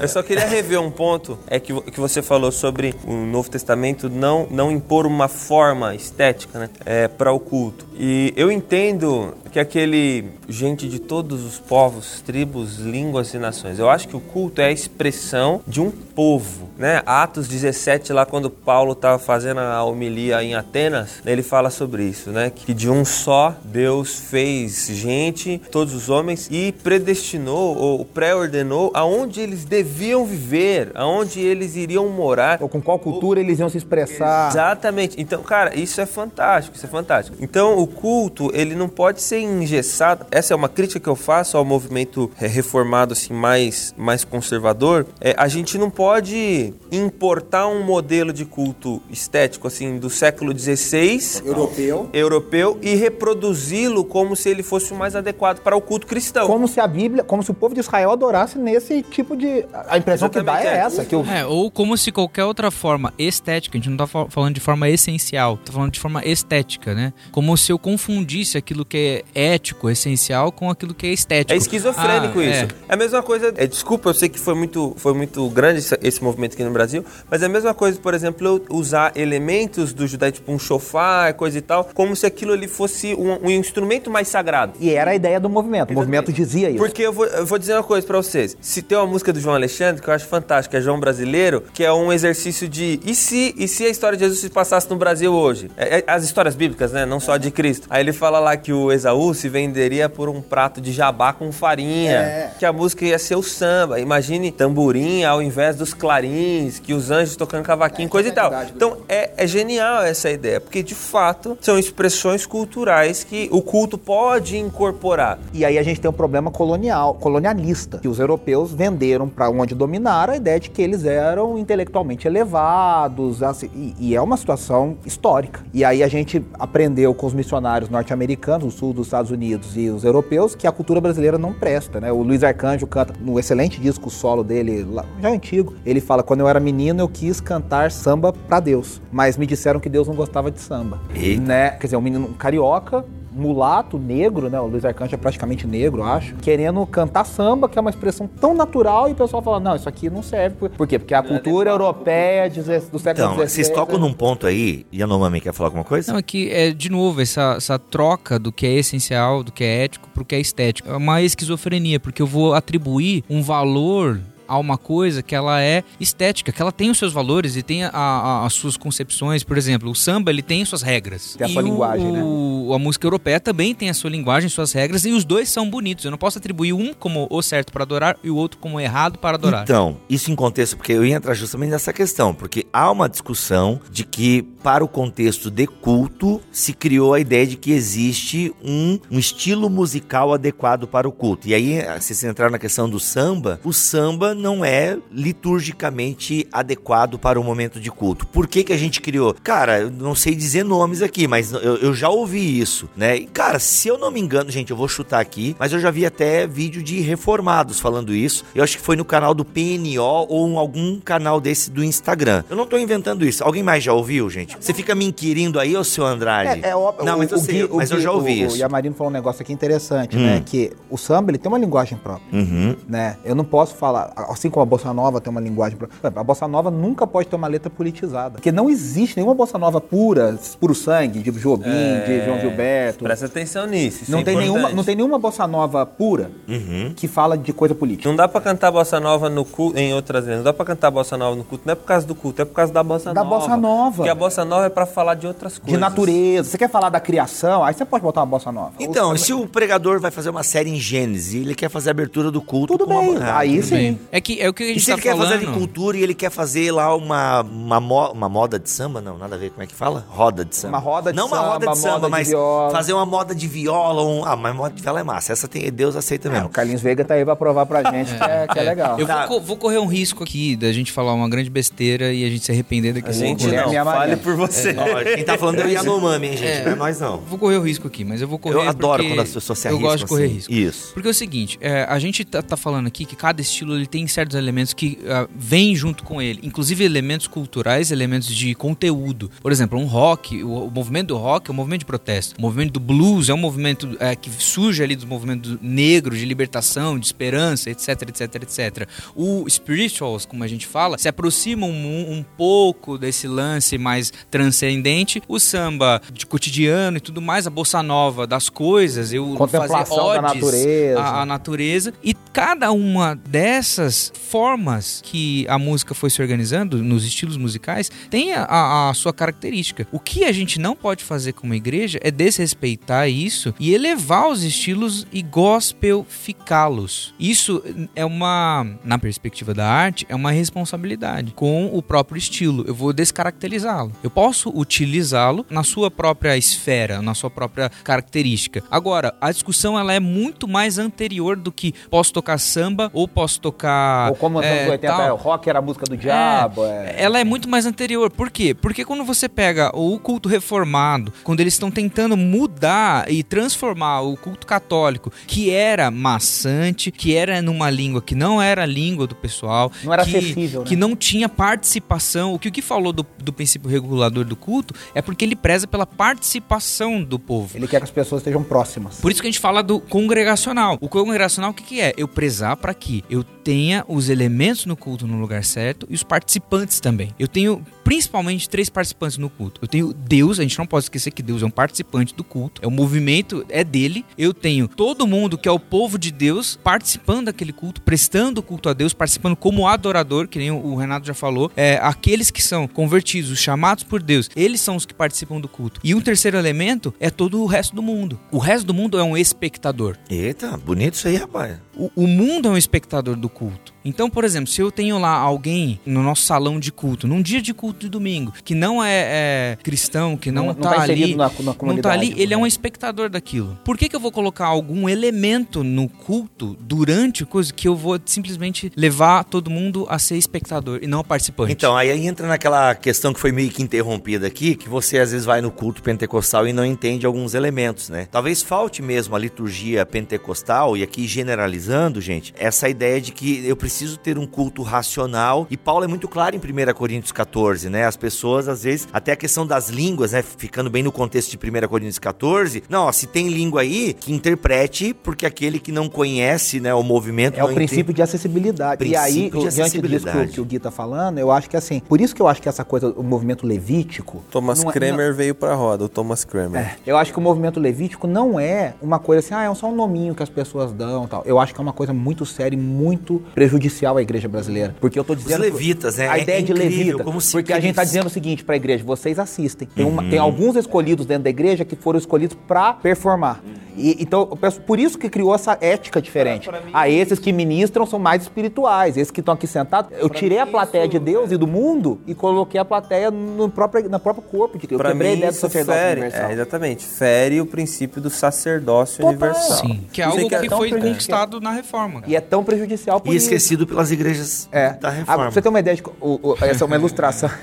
Eu só queria rever um ponto, é que, que você falou sobre o Novo Testamento não, não impor uma forma estética né, é, para o culto. E eu entendo que aquele gente de todos os povos, tribos, línguas e nações. Eu acho que o culto é a expressão de um povo, né? Atos 17 lá quando Paulo estava fazendo a homilia em Atenas, ele fala sobre isso, né? Que de um só Deus fez gente, todos os homens e predestinou ou pré-ordenou aonde eles deviam viver, aonde eles iriam morar, ou com qual cultura ou... eles iam se expressar. Exatamente. Então, cara, isso é fantástico, isso é fantástico. Então, o culto, ele não pode ser engessado. Essa é uma crítica que eu faço ao movimento é, reformado assim mais mais conservador. É, a gente não pode importar um modelo de culto estético assim do século XVI europeu, europeu e reproduzi-lo como se ele fosse o mais adequado para o culto cristão. Como se a Bíblia, como se o povo de Israel adorasse nesse tipo de a impressão Exatamente, que dá é, é essa, que eu... é, ou como se qualquer outra forma estética, a gente não está falando de forma essencial, está falando de forma estética, né? Como se eu confundisse aquilo que é ético, essencial, com aquilo que é estético. É esquizofrênico ah, isso. É. é. a mesma coisa. É, desculpa, eu sei que foi muito, foi muito grande esse, esse, movimento aqui no Brasil, mas é a mesma coisa, por exemplo, eu usar elementos do judaísmo, tipo um chofar, coisa e tal, como se aquilo ali fosse um, um instrumento mais sagrado. E era a ideia do movimento. O movimento dizia isso. Porque eu vou, eu vou dizer uma coisa para vocês. Se tem uma música do João Alexandre que eu acho fantástica, é João Brasileiro, que é um exercício de e se, e se a história de Jesus se passasse no Brasil hoje? É, é, as histórias bíblicas, né? Não só de Cristo. Aí ele fala lá que o Esaú Jaú se venderia por um prato de jabá com farinha, É. que a música ia ser o samba. Imagine tamborim ao invés dos clarins, que os anjos tocando cavaquinho, coisa e isso é tal. verdade, Então é, é genial essa ideia, porque de fato são expressões culturais que o culto pode incorporar. E aí a gente tem um problema colonial, colonialista, que os europeus venderam para onde dominaram a ideia de que eles eram intelectualmente elevados, assim, e, e é uma situação histórica. E aí a gente aprendeu com os missionários norte-americanos, o sul dos Estados Unidos e os europeus, que a cultura brasileira não presta, né? O Luiz Arcanjo canta no excelente disco solo dele, já antigo, ele fala: quando eu era menino eu quis cantar samba para Deus, mas me disseram que Deus não gostava de samba, Eita. né? Quer dizer, um menino carioca mulato, negro, né? O Luiz Arcanjo é praticamente negro, eu acho. Querendo cantar samba, que é uma expressão tão natural, e o pessoal fala, não, isso aqui não serve. Por, quê? Porque a cultura europeia de- do século Então, XVI... vocês tocam né? num ponto aí, Yanomami quer falar alguma coisa? Não, é que, é, de novo, essa, essa troca do que é essencial, do que é ético, pro que é estético. É uma esquizofrenia, porque eu vou atribuir um valor a uma coisa que ela é estética, que ela tem os seus valores e tem a- a- as suas concepções. Por exemplo, o samba, ele tem suas regras. Tem a sua o- linguagem, né? o- A música europeia também tem a sua linguagem, suas regras, e os dois são bonitos. Eu não posso atribuir um como o certo para adorar e o outro como o errado para adorar. Então, isso em contexto, porque eu ia entrar justamente nessa questão, porque há uma discussão de que, para o contexto de culto, se criou a ideia de que existe um, um estilo musical adequado para o culto. E aí, se você entrar na questão do samba, o samba não é liturgicamente adequado para o momento de culto. Por que, que a gente criou? Cara, eu não sei dizer nomes aqui, mas eu, eu já ouvi isso, né? E, cara, se eu não me engano, gente, eu vou chutar aqui, mas eu já vi até vídeo de reformados falando isso. Eu acho que foi no canal do PNO ou em algum canal desse do Instagram. Eu não tô inventando isso. Alguém mais já ouviu, gente? Você fica me inquirindo aí, ô seu Andrade? É, é óbvio. Não, mas, eu, sei, o mas eu Gui- já ouvi o, isso. O Yamarino falou um negócio aqui interessante, né? Que o samba, ele tem uma linguagem própria. Uhum. né? Eu não posso falar, assim como a bossa nova tem uma linguagem, a bossa nova nunca pode ter uma letra politizada, porque não existe nenhuma bossa nova pura, puro sangue, de Jobim, de João Gilberto. Presta atenção nisso. isso Não é tem, nenhuma, não tem nenhuma bossa nova pura Uhum. que fala de coisa política. Não dá pra cantar bossa nova no culto, em outras vezes, não dá pra cantar bossa nova no culto, não é por causa do culto, é por causa da bossa Da nova. bossa nova. Porque a bossa nova é pra falar de outras coisas. De natureza. Você quer falar da criação? Aí você pode botar uma bossa nova. Então, Ou- se o pregador vai fazer uma série em Gênesis e ele quer fazer a abertura do culto Tudo com uma bem. Ah, Aí tudo sim. bem. Bem, É que é o que a E gente se tá ele quer falando. fazer agricultura e ele quer fazer lá uma, uma, mo- uma moda de samba? Não, nada a ver. Como é que fala? Roda de samba. Uma roda de Não uma samba, roda de samba, moda mas viola. fazer uma moda de viola. Um... Ah, mas moda de viola é massa. Essa tem... Deus aceita É, mesmo. o Carlinhos Veiga tá aí pra provar pra *laughs* gente que, é, que é legal. Eu Tá. vou, vou correr um risco aqui da gente falar uma grande besteira e a gente se arrepender daqui a gente pouco. Mulher, não, minha fale por você. Ó, quem tá falando é o Yanomami, hein, gente? Não é nós, não. Vou correr o risco aqui, mas eu vou correr Eu adoro quando as pessoas se Eu arriscam gosto de correr assim. risco. Isso. Porque é o seguinte, é, a gente tá, tá falando aqui que cada estilo ele tem certos elementos que ah, vêm junto com ele, inclusive elementos culturais, elementos de conteúdo. Por exemplo, um rock, o, o movimento do rock é um movimento de protesto. O movimento do blues é um movimento é, que surge ali dos movimentos negros de libertação, de esperança, etc, etc, etc. O spirituals, como a gente fala, se aproxima um, um pouco desse lance mais transcendente. O samba de cotidiano e tudo mais, a bossa nova das coisas, eu fazer Contemplação da odes natureza. à- à natureza. E cada uma dessas formas que a música foi se organizando nos estilos musicais tem a, a- a sua característica. O que a gente não pode fazer como igreja é desrespeitar isso e elevar os estilos e gospelficá-los. Isso é uma, na perspectiva da arte, é uma responsabilidade com o próprio estilo. Eu vou descaracterizá-lo. Eu posso utilizá-lo na sua própria esfera, na sua própria característica. Agora, a discussão ela é muito mais anterior do que posso tocar samba ou posso tocar Ou como nos é, anos 80, tal. é, o rock era a música do diabo. É, Ela é muito mais anterior. Por quê? Porque quando você pega o culto reformado, quando eles estão tentando mudar e transformar o culto católico, que era maçante, que era numa língua que não era a língua do pessoal, Não era que, acessível, né? que não tinha participação. O que o que falou do, do princípio regulador do culto é porque ele preza pela participação do povo. Ele quer que as pessoas estejam próximas. Por isso que a gente fala do congregacional. O congregacional, o que, que é? Eu prezar para que eu tenha os elementos no culto no lugar certo e os participantes também. Eu tenho principalmente três participantes no culto. Eu tenho Deus, a gente não pode esquecer que Deus é um participante do culto. É o movimento é dele. Eu tenho todo mundo que é o povo de Deus participando daquele culto, prestando culto a Deus, participando como adorador, que nem o Renato já falou. É, aqueles que são convertidos, os chamados por Deus, eles são os que participam do culto. E um terceiro elemento é todo o resto do mundo. O resto do mundo é um espectador. Eita, bonito isso aí, rapaz. O, mundo é um espectador do culto. Então, por exemplo, se eu tenho lá alguém no nosso salão de culto, num dia de culto de domingo, que não é, é cristão, que não, Não- não tá tá ali, na- na não tá ali, ele é um né? espectador daquilo. Por que, que eu vou colocar algum elemento no culto durante coisa que eu vou simplesmente levar todo mundo a ser espectador e não participante? Então, aí entra naquela questão que foi meio que interrompida aqui, que você às vezes vai no culto pentecostal e não entende alguns elementos, né? Talvez falte mesmo a liturgia pentecostal, e aqui generalizando, gente, essa ideia de que eu preciso ter um culto racional, e Paulo é muito claro em 1 Coríntios 14, né? As pessoas, às vezes, até a questão das línguas, né? Ficando bem no contexto de 1 Coríntios 14, não, ó, se tem língua aí, que interprete, porque aquele que não conhece, né, o movimento... É o não princípio de acessibilidade. e aí, Princípio de diante disso que o, acessibilidade. que o Gui tá falando, eu acho que assim, por isso que eu acho que essa coisa, o movimento levítico. Thomas não é- Kramer veio pra roda, o Thomas Kramer. É, eu acho que o movimento levítico não é uma coisa assim, ah, é só um nominho que as pessoas dão e tal. Eu acho que é uma coisa muito séria e muito prejudicial à igreja brasileira. Porque eu tô dizendo. levitas, né? A É ideia de levita. como se porque a gente tá eles- dizendo o seguinte pra igreja: vocês assistem. Tem, uma- Uhum. tem alguns escolhidos dentro da igreja que foram escolhidos pra performar. E, então, eu penso, por isso que criou essa ética diferente. Ah, esses que ministram são mais espirituais. Esses que estão aqui sentados. Eu tirei a plateia de Deus e do mundo e coloquei a plateia no próprio, no próprio corpo de Cristo. Eu Pra quebrei a mim, ideia do isso sacerdócio fere, universal. é, exatamente, fere o princípio do sacerdócio Total. universal. Sim, que é Isso algo que é que foi prejudicial. conquistado na reforma. E é tão prejudicial por E isso. Pelas igrejas É. da Agora, reforma. pra você ter uma ideia de. o- o- essa é uma ilustração. *laughs*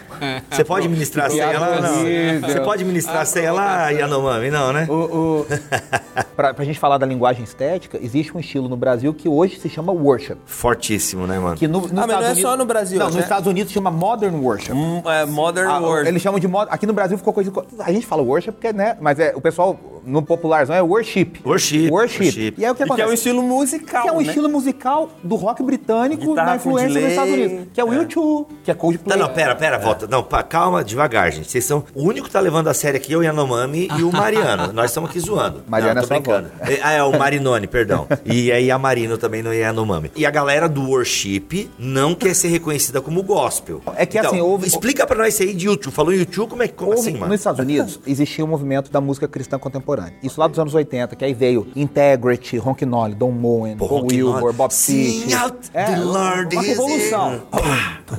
Você pode ministrar sem ela não? Você pode ministrar sem ela, Yanomami? Não, né? o, o, *laughs* pra, pra gente falar da linguagem estética, existe um estilo no Brasil que hoje se chama worship. Fortíssimo, né, mano? Que no, nos Ah, mas não é Estados só no Brasil, Não, né? nos Estados Unidos se chama modern worship. Hum, é, modern Ah, world. Eles chamam de mod... Aqui no Brasil ficou coisa. A gente fala worship porque, né? Mas é, o pessoal no popularzão é worship. Worship, Worship. worship. E aí o que E que é acontece? um estilo musical, Que é um né? estilo musical do rock britânico Guitarra na influência delay. dos Estados Unidos. Que é o U2, que é Coldplay. Não, não, pera, pera, volta. Não, pa- calma, devagar, gente. Vocês são. O único que tá levando a sério aqui é o Yanomami e o Mariano. *laughs* Nós estamos aqui zoando. Mariano não, é tô sua brincando. É, Ah, é o Marinone, perdão. E aí a Marino também no Yanomami. E a galera do worship não quer ser reconhecida como gospel. É que, Então, assim, houve- Explica pra nós isso aí de YouTube. Falou YouTube, como é que. Como Houve- assim, mano? Nos Estados Unidos existia o movimento da música cristã contemporânea. Isso lá dos anos 80, que aí veio Integrity, Ronk Nolly, Don Moen, Paul Wilbur. Bob Sing out, É, the Lord uma revolução.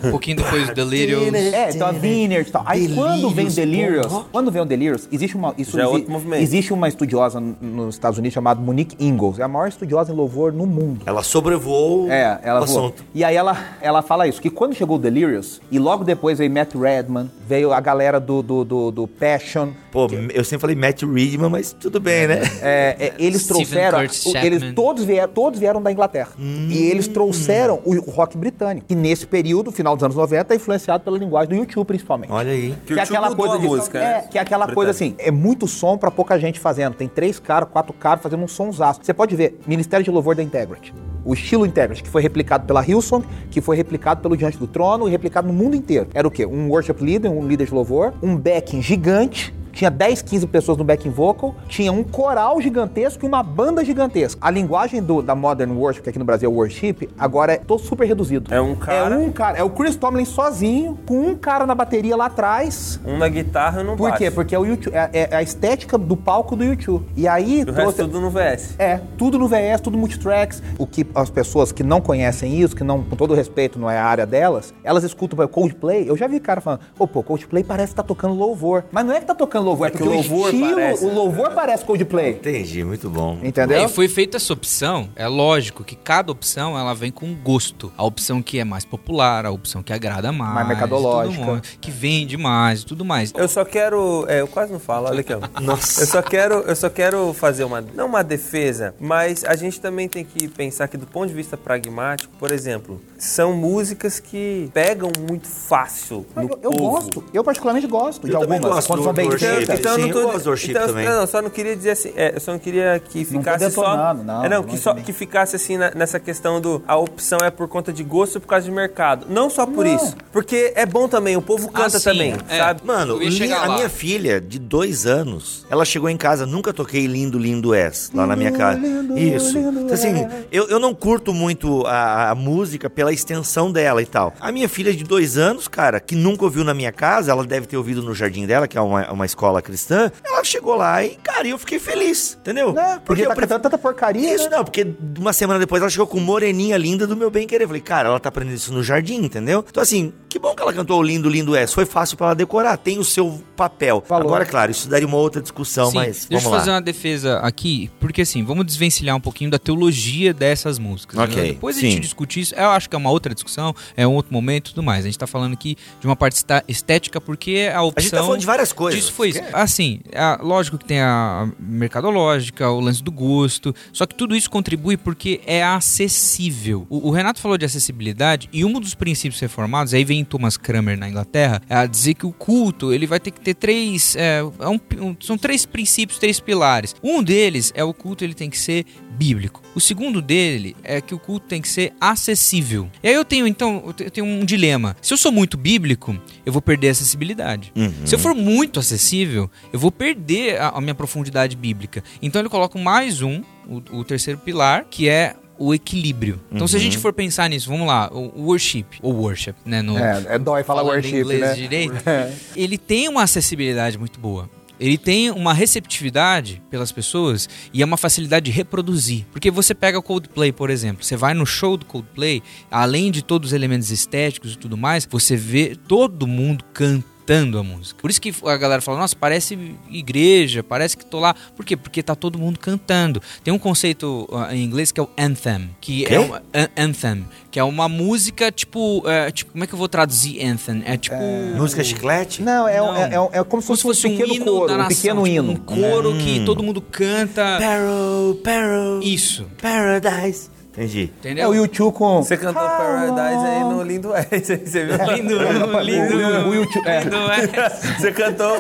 Um pouquinho depois do Delirious. É, então a Vineyard e tal. Aí quando vem Delirious, quando vem o Delirious, existe uma, isso é exi- existe uma estudiosa nos Estados Unidos chamada Monique Ingalls. É a maior estudiosa em louvor no mundo. Ela sobrevoou É, ela o voou. assunto. E aí ela, ela fala isso, que quando chegou o Delirious, e logo depois veio Matt Redman, veio a galera do, do, do, do Passion, Pô, eu sempre falei Matt Reedman, mas tudo bem, né? É, é, eles trouxeram. Eles todos vieram, todos vieram da Inglaterra. Hum. E eles trouxeram o, o rock britânico. Que nesse período, final dos anos 90, é influenciado pela linguagem do YouTube, principalmente. Olha aí. Que Que é aquela coisa de, música, é, né? que é aquela coisa assim, é muito som pra pouca gente fazendo. Tem três caras, quatro caras fazendo um sonsaço. Você pode ver, Ministério de Louvor da Integrity. O estilo Integrity, que foi replicado pela Hillsong, que foi replicado pelo Diante do Trono e replicado no mundo inteiro. Era o quê? Um worship leader, um líder de louvor, um backing gigante, tinha 10, 15 pessoas no backing vocal, tinha um coral gigantesco e uma banda gigantesca. A linguagem do- da Modern Worship, que aqui no Brasil é worship, agora é todo super reduzido. É um cara- É um cara. É o Chris Tomlin sozinho, com um cara na bateria lá atrás, Um na guitarra e no por baixo. quê? Porque é, o YouTube, é, é a estética do palco do YouTube. E aí O resto tudo no VS. É, tudo no VS, tudo multitracks. O que as pessoas que não conhecem isso, que não, com todo respeito, não é a área delas, elas escutam exemplo, Coldplay. Eu já vi cara falando, ô, pô, Coldplay parece que tá tocando louvor. Mas não é que tá tocando louvor, é, É que porque o louvor estilo, parece. o louvor parece Coldplay. Entendi, muito bom. Entendeu? E foi feita essa opção, é lógico que cada opção ela vem com gosto. A opção que é mais popular, a opção que agrada mais, Mais mercadológica. que vende mais e tudo mais. Eu só quero. é, eu quase não falo, olha aqui, ó. *laughs* Nossa. Eu só quero, eu só quero fazer uma. Não uma defesa, mas a gente também tem que pensar que, do ponto de vista pragmático, por exemplo, são músicas que pegam muito fácil no Eu, eu gosto, eu particularmente gosto de Eu também algumas, gosto quando do- são bem do worship, então eu sim, não tô, eu gosto do worship então, também. Não, só não queria dizer assim, é, eu só não queria que Não ficasse só, detonando, não, é, não, não que só também. que ficasse assim na- nessa questão do a opção é por conta de gosto ou por causa de mercado. Não só por Não. isso, porque é bom também, o povo canta sim, também, é. sabe? Mano, Eu chegar a minha filha, de dois anos, ela chegou em casa, nunca toquei Lindo, Lindo És, lá na minha casa. lindo, Isso. lindo Então, assim, és. eu, eu não curto muito a, a música pela extensão dela e tal. A minha filha de dois anos, cara, que nunca ouviu na minha casa, ela deve ter ouvido no jardim dela, que é uma, uma escola cristã, ela chegou lá e, cara, eu fiquei feliz, entendeu? Né? Porque tá eu tanta porcaria, Isso né? não, porque uma semana depois ela chegou com moreninha linda do meu bem querer. Eu falei, cara, ela tá aprendendo isso no jardim, entendeu? Então, assim, que bom que ela cantou o lindo, lindo é. Foi fácil pra ela decorar, tem o seu papel. Falou. Agora, claro, isso daria uma outra discussão, Sim, mas deixa eu fazer uma defesa aqui, porque assim, vamos desvencilhar um pouquinho da teologia dessas músicas. Ok, né? Depois a sim. gente discute isso, eu acho que é uma outra discussão, é um outro momento e tudo mais. A gente tá falando aqui de uma parte estética, porque a opção... A gente tá falando de várias coisas. Disso foi Assim, é, lógico que tem a mercadológica, o lance do gosto, só que tudo isso contribui porque é acessível. O, o Renato falou de acessibilidade e um dos princípios reformados, aí vem Thomas Kramer na Inglaterra, é a dizer que o culto ele vai ter que ter três, é, é um- um- são três princípios, três pilares. Um deles é o culto ele tem que ser bíblico. O segundo dele é que o culto tem que ser acessível. E aí eu tenho então, eu tenho um dilema. Se eu sou muito bíblico, eu vou perder a acessibilidade. Uhum. Se eu for muito acessível, eu vou perder a, a minha profundidade bíblica. Então ele coloca mais um, o, o terceiro pilar, que é o equilíbrio. Então se a Uhum. gente for pensar nisso, vamos lá, o, worship, ou worship, né, no É, é dói falar worship, inglês né? direito, *laughs* ele tem uma acessibilidade muito boa. Ele tem uma receptividade pelas pessoas e é uma facilidade de reproduzir. Porque você pega o Coldplay, por exemplo, você vai no show do Coldplay, além de todos os elementos estéticos e tudo mais, você vê todo mundo cantando a música. Por isso que a galera fala, nossa, parece igreja, parece que tô lá. Por quê? Porque tá todo mundo cantando. Tem um conceito ah, em inglês que é o anthem, que Quê? é uma, an- anthem, que é uma música tipo, é, tipo, como é que eu vou traduzir anthem? É tipo Música chiclete? Não, é, Não. é, é, é como se como se fosse um pequeno hino coro, da um nação, pequeno tipo, hino. um coro que todo mundo canta. Parrow, Parrow, Isso, Paradise. Entendi. entendeu? É o YouTube com... Você cantou Paradise aí no Lindo West, aí você viu? Lindo, O- lindo, o- o YouTube- é. lindo, é. Você cantou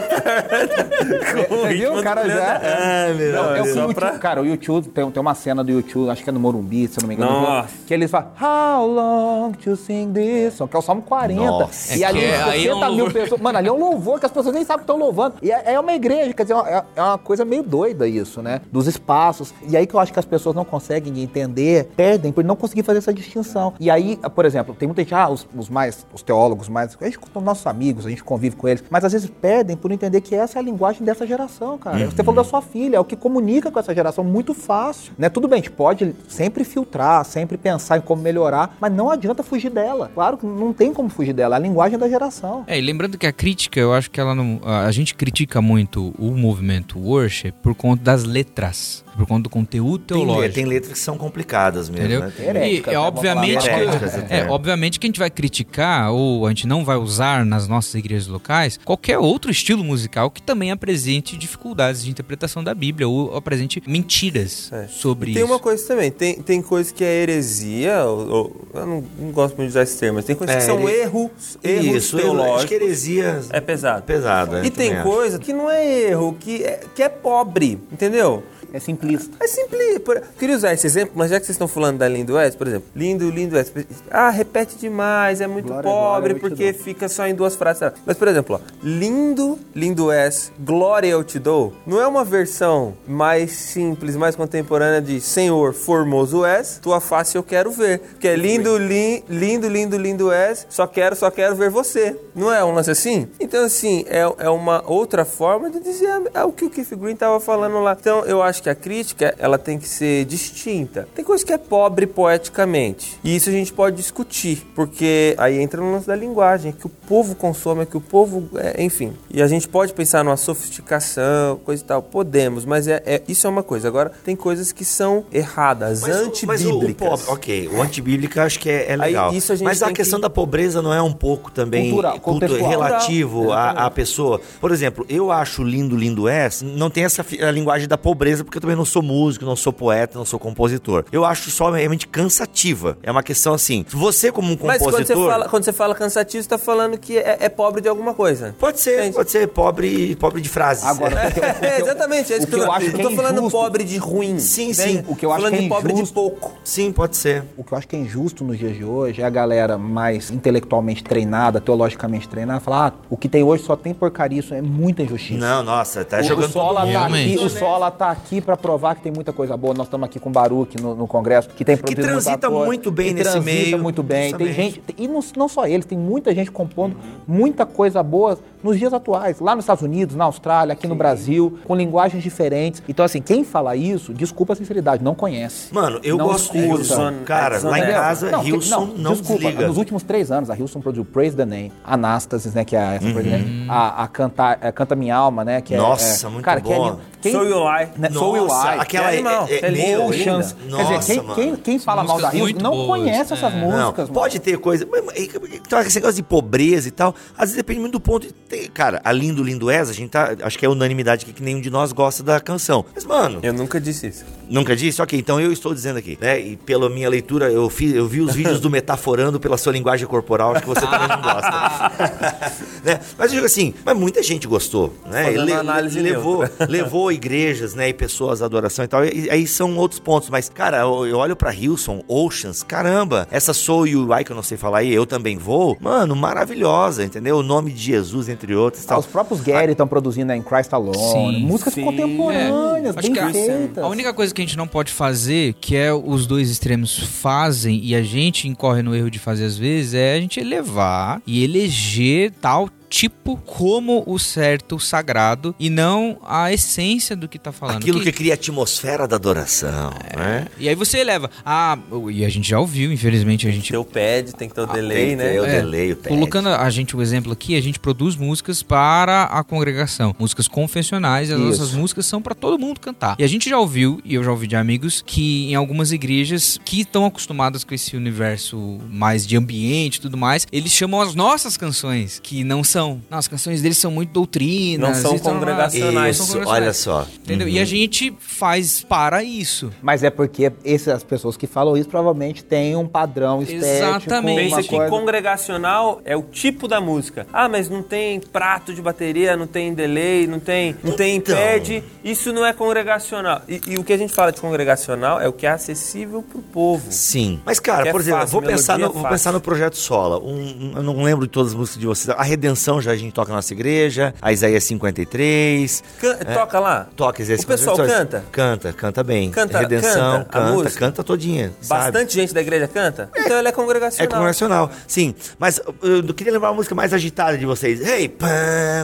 Você viu? O cara já... Ah, meu Não, é o o pra- Cara, o YouTube, tem, tem uma cena do YouTube, acho que é no Morumbi, se eu não me engano. Nossa. Que eles falam, How long to sing this song? Que é o Salmo 40. Nossa. E É ali é- 60 aí é um mil pessoas. Mano, ali é um louvor que as pessoas nem sabem que estão louvando. E é, é uma igreja, quer dizer, é, é uma coisa meio doida isso, né? Dos espaços. E aí que eu acho que as pessoas não conseguem entender, perdem por não conseguir fazer essa distinção. E aí, por exemplo, tem muita gente, ah, os, os mais, os teólogos mais, a gente nossos amigos, a gente convive com eles, mas às vezes perdem por entender que essa é a linguagem dessa geração, cara. Você falou da sua filha, é o que comunica com essa geração muito fácil, né? Tudo bem, a gente pode sempre filtrar, sempre pensar em como melhorar, mas não adianta fugir dela. Claro que não tem como fugir dela, é a linguagem da geração. É, e lembrando que a crítica, eu acho que ela não. A gente critica muito o movimento worship por conta das letras, por conta do conteúdo Tem, teológico. tem letras que são complicadas mesmo, Entendeu? né? Tem- Heréticas, e é obviamente que, Heréticas, é, até. obviamente que a gente vai criticar ou a gente não vai usar nas nossas igrejas locais qualquer outro estilo musical que também apresente dificuldades de interpretação da Bíblia ou apresente mentiras É. sobre E tem isso. uma coisa também, tem, tem coisa que é heresia, ou, ou- eu não, não gosto muito de usar esse termo, mas tem coisas É, que são ele- erros, erros Isso, eu acho teológicos. que heresia É pesado. pesado. é, E tem também acho. coisa que não é erro, que é, que é pobre, entendeu? É simplista. É simples. Por... Queria usar esse exemplo, mas já que vocês estão falando da Lindo West, por exemplo, lindo, lindo West. Ah, repete demais, é muito Glória, pobre glória, te porque fica só em duas frases. Mas, por exemplo, ó, lindo, lindo és, glória eu te dou, não é uma versão mais simples, mais contemporânea de Senhor, formoso és, tua face eu quero ver. Que é lindo, li, lindo, lindo, lindo és, só quero, só quero ver você. Não é um lance assim? Então, assim, é, é uma outra forma de dizer é o que o Keith Green estava falando lá. Então, eu acho que a crítica, ela tem que ser distinta. Tem coisa que é pobre poeticamente. E isso a gente pode discutir, porque aí entra no lance da linguagem, que o povo consome, que o povo, é, enfim. E a gente pode pensar numa sofisticação, coisa e tal, podemos, mas é, é- isso é uma coisa. Agora, tem coisas que são erradas, Mas o- mas o- o antibíblicas. ok, o antibíblica acho que é, é legal. isso a mas a questão que- da pobreza não é um pouco também Cultural, cultu- relativo à, pessoa? Por exemplo, eu acho lindo, lindo é, não tem essa a linguagem da pobreza porque eu também não sou músico, não sou poeta, não sou compositor. Eu acho só realmente cansativa. É uma questão assim, você como um Mas compositor... quando você, fala, quando você fala cansativo, você tá falando que é, é pobre de alguma coisa. Pode ser, Entende? pode ser pobre, pobre de frases. Agora, eu- eu- É, exatamente, é isso o que, eu, eu acho eu que tô é falando injusto- pobre de ruim. Sim, sim. O que eu acho falando que é de pobre de pouco. Sim, pode ser. O que eu acho que é injusto nos dias de hoje é a galera mais intelectualmente treinada, teologicamente treinada, falar, ah, o que tem hoje só tem porcaria, isso é muita injustiça. Não, nossa, tá o, jogando o Sola tá aqui, o Sola tá aqui pra provar que tem muita coisa boa. Nós estamos aqui com o Baruch no, no Congresso, que tem produzido muita transita coisa, muito bem que nesse transita meio, muito bem. Tem justamente. gente, e não, não só eles, tem muita gente compondo muita coisa boa nos dias atuais, lá nos Estados Unidos, na Austrália, aqui no Brasil, com linguagens diferentes. Então, assim, quem fala isso, desculpa a sinceridade, não conhece. Mano, eu Não gosto escuta. Hilson. Cara, Edson lá em casa, Não, que- Hilson não, desculpa, desliga. nos últimos três anos, a Hilson produziu Praise the Name, Anastasis, né, que é essa Praise the Name, a, a Canta, é, Canta Minha Alma, né, que é... Nossa, é, muito cara, que é boa. Quem, So You Lie. né, So You Nossa, Lie, aquela que é animal, é, é meu, linda. Quer dizer, Nossa, quem, mano. quem, quem fala mal da Hilson muito não boas, conhece é. essas Não, músicas. mano. pode ter coisa. Então, esse negócio de pobreza e tal, às vezes depende muito do ponto. de ter- Cara, a Lindo Lindo És, a gente tá. Acho que é unanimidade aqui que nenhum de nós gosta da canção. Mas, mano, Eu nunca disse isso. nunca disse? Ok, então eu estou dizendo aqui, né? E pela minha leitura, eu, fiz, eu vi os vídeos do *laughs* Metaforando pela sua linguagem corporal, acho que você também não gosta. *laughs* né? Mas eu digo assim, mas muita gente gostou, né? E le- análise levou, neutra. *laughs* levou igrejas, né? E pessoas à adoração e tal. E, aí são outros pontos. Mas, cara, eu, eu olho pra Hilson, Oceans, caramba, essa Soul You I que eu não sei falar aí, eu também vou. Mano, maravilhosa, entendeu? O nome de Jesus, entre outros. Ah, os próprios Gary estão produzindo né, em Christ Alone, Sim. músicas Sim. contemporâneas, É. bem Acho que a- feitas. A única coisa que a gente não pode fazer, que é os dois extremos fazem e a gente incorre no erro de fazer às vezes, é a gente elevar e eleger tal tipo como o certo, o sagrado, e não a essência do que tá falando. Aquilo que cria a atmosfera da adoração, né? E aí você eleva. Ah, e a gente já ouviu, infelizmente, a gente Tem o pad, tem que ter o delay, Ah, que né? ter o É, delay, o pad. Colocando a gente o exemplo aqui, a gente produz músicas para a congregação, músicas confessionais, e as Isso. nossas músicas são para todo mundo cantar. E a gente já ouviu, e eu já ouvi de amigos, que em algumas igrejas que estão acostumadas com esse universo mais de ambiente e tudo mais, eles chamam as nossas canções, que não são. Não, as canções deles são muito doutrinas. Não são congregacionais. Não são Isso, olha só. Entendeu? E a gente faz para isso. Mas é porque essas pessoas que falam isso provavelmente têm um padrão estético. Exatamente. Pensa que coisa- congregacional é o tipo da música. Ah, mas não tem prato de bateria, não tem delay, não tem, não tem Então. pad. Isso não é congregacional. E, e o que a gente fala de congregacional é o que é acessível pro povo. Sim. Mas, cara, é por exemplo, fácil, vou, pensar no, é vou pensar no projeto Sola. Um, um- eu não lembro de todas as músicas de vocês. A Redenção já a gente toca na nossa igreja. A Isaías 53. Can- Toca lá. Toca Isaías O pessoal 53. canta? Canta, canta bem. Canta- Redenção, canta a canta, música? canta todinha. sabe? Bastante gente da igreja canta? Então ela é É congregacional. congregacional, sim. Mas eu, eu queria lembrar uma música mais agitada de vocês. Hey, pam,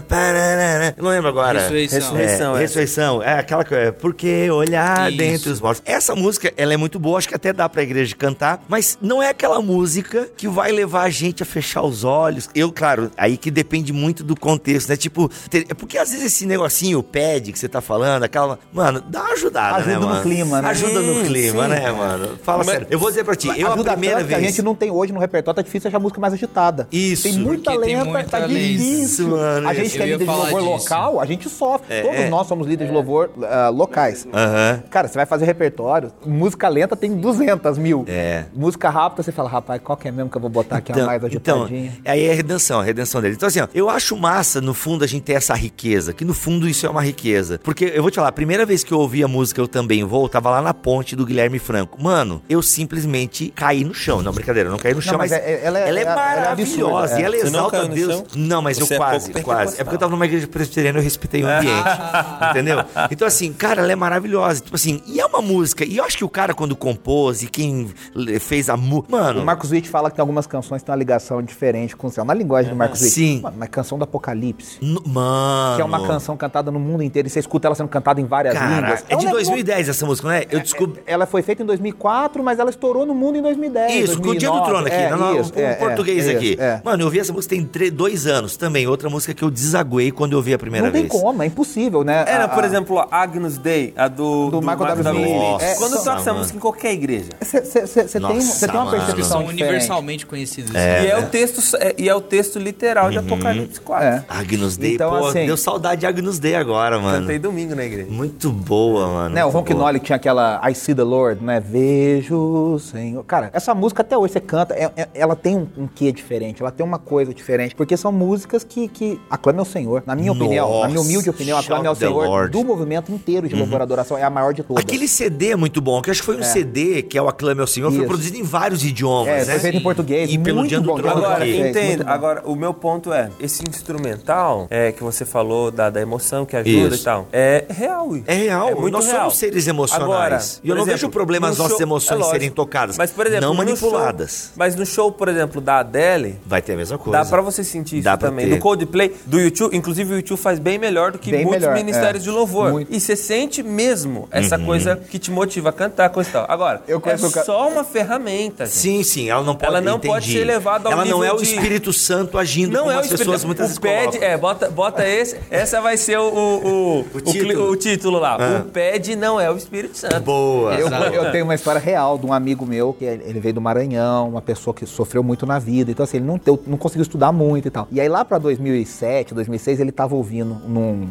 pararara. Eu não lembro agora. Ressurreição. Ressurreição, É, é. ressurreição. É aquela que é Porque olhar Isso. dentre os mortos. Essa música, ela é muito boa, acho que até dá pra igreja cantar, mas não é aquela música que vai levar a gente a fechar os olhos. Eu, claro, aí que depende muito do contexto, né? Tipo, ter- é porque às vezes esse negocinho, o pad que você tá falando, aquela. Mano, dá uma ajudada, Ajuda né, no mano? clima, né? Ajuda no Sim, clima, sim. né, mano? Fala Mas- sério. Eu vou dizer pra ti, eu a Ajuda primeira tanto que vez. a gente não tem hoje no repertório, tá difícil achar música mais agitada. Isso, Tem muita porque tem lenta, muita tá lenta. difícil. Isso, mano, A isso. gente que é líder de louvor disso. local, a gente sofre. É, Todos é. nós somos líderes de louvor ah, locais. Aham. Cara, você vai fazer repertório, música lenta tem 200 mil. É. Música rápida, você fala, rapaz, qual que é mesmo que eu vou botar aqui a Então, mais então, agitadinha? aí é a redenção, a redenção dele. Então, assim, ó, eu acho massa, no fundo, a gente ter essa riqueza, que no fundo isso é uma riqueza. Porque eu vou te falar, a primeira vez que eu ouvi a música Eu Também Vou, tava lá na ponte do Guilherme Franco. Mano, eu simplesmente caí no chão. Não, brincadeira, eu não caí no chão, mas mas, é- ela é- ela é ela é maravilhosa. absurda, é. e ela não exalta caiu no Deus. chão? Não, mas Você eu é quase, pouco quase. É porque eu tava numa igreja presbiteriana e eu respeitei o ambiente. *laughs* entendeu? Então, assim, cara, ela é maravilhosa. Tipo assim, e é uma música. E eu acho que o cara, quando compôs e quem fez a música. Mano. O Marcos Witt fala que tem algumas canções que têm uma ligação diferente com o céu. Na linguagem do Marcos Witt. Sim. Mano, mas canção do Apocalipse. n- Mano. Que é uma canção cantada no mundo inteiro e você escuta ela sendo cantada em várias Cara, línguas. é de um 2010 essa música, não é? Eu descobri. Ela foi feita em 2004, mas ela estourou no mundo em 2010. Isso, com o Dia do 2009. Trono aqui, É, não, não, isso, o é, português é, aqui. é. Mano, eu vi essa música tem tre- dois anos também. Outra música que eu desaguei quando eu vi a primeira Não tem vez. como, é impossível, né? Era, A- por a- exemplo, a Agnus Dei, a do, Do Michael W. Smith. É, Quando toca essa música em qualquer igreja. Você tem, Nossa, você tem uma percepção São universalmente conhecidos. e, é o texto, é- e é o texto literal de Apocalipse. Apocalipse 4. É. Agnus Dei, Então, pô, assim- deu saudade de Agnus Dei agora, mano. Cantei domingo na igreja. Muito boa, mano. Né, o muito Ron. Knolly tinha aquela I See the Lord, né? Vejo o Senhor. Cara, essa música até hoje você canta, é- é- ela tem um, um quê diferente, ela tem uma coisa diferente, porque são músicas que, que aclamam ao Senhor. Na minha opinião, na minha humilde opinião, aclamam ao the Senhor Lord. do movimento inteiro de louvor e adoração, é a maior de todas. Aquele CD é muito bom, que eu acho que foi um CD, que é o Aclame ao Senhor, foi Isso. produzido em vários idiomas, É, né? foi feito em português, E pelo muito Diandro bom. Trono Agora, entendo. Agora, o meu ponto é, esse instrumental é, que você falou da, da emoção que ajuda Isso. e tal, é real. É real, É muito nós real. somos seres emocionais. Agora, e eu não exemplo, vejo problema as no nossas show- emoções é lógico. serem tocadas, Mas, por exemplo, não manipuladas. show- mas no show, por exemplo, da Adele, Vai ter a mesma coisa. Dá pra você sentir isso Dá pra também. ter. Do Coldplay, do YouTube, inclusive o YouTube faz bem melhor do que Bem muitos melhor, ministérios é. de louvor. Muito. E você sente mesmo essa Uhum. coisa que te motiva a cantar, coisa e tal. Agora, Eu é só uma ferramenta, gente. Sim, sim, ela não pode Ela não pode ser levada ao Ela não nível é o de- Espírito Santo agindo Não é o pessoas *laughs* muitas O vezes pad, é, bota, bota esse. Essa vai ser o, o, o, o título. o título lá. Ah. O pad não é o Espírito Santo. Boa. Eu, eu tenho uma história real de um amigo meu, que ele veio do Maranhão, uma pessoa que sofreu muito na vida. Então, assim, ele não, não conseguiu estudar muito e tal. E aí, lá pra 2007, 2006, ele tava ouvindo num.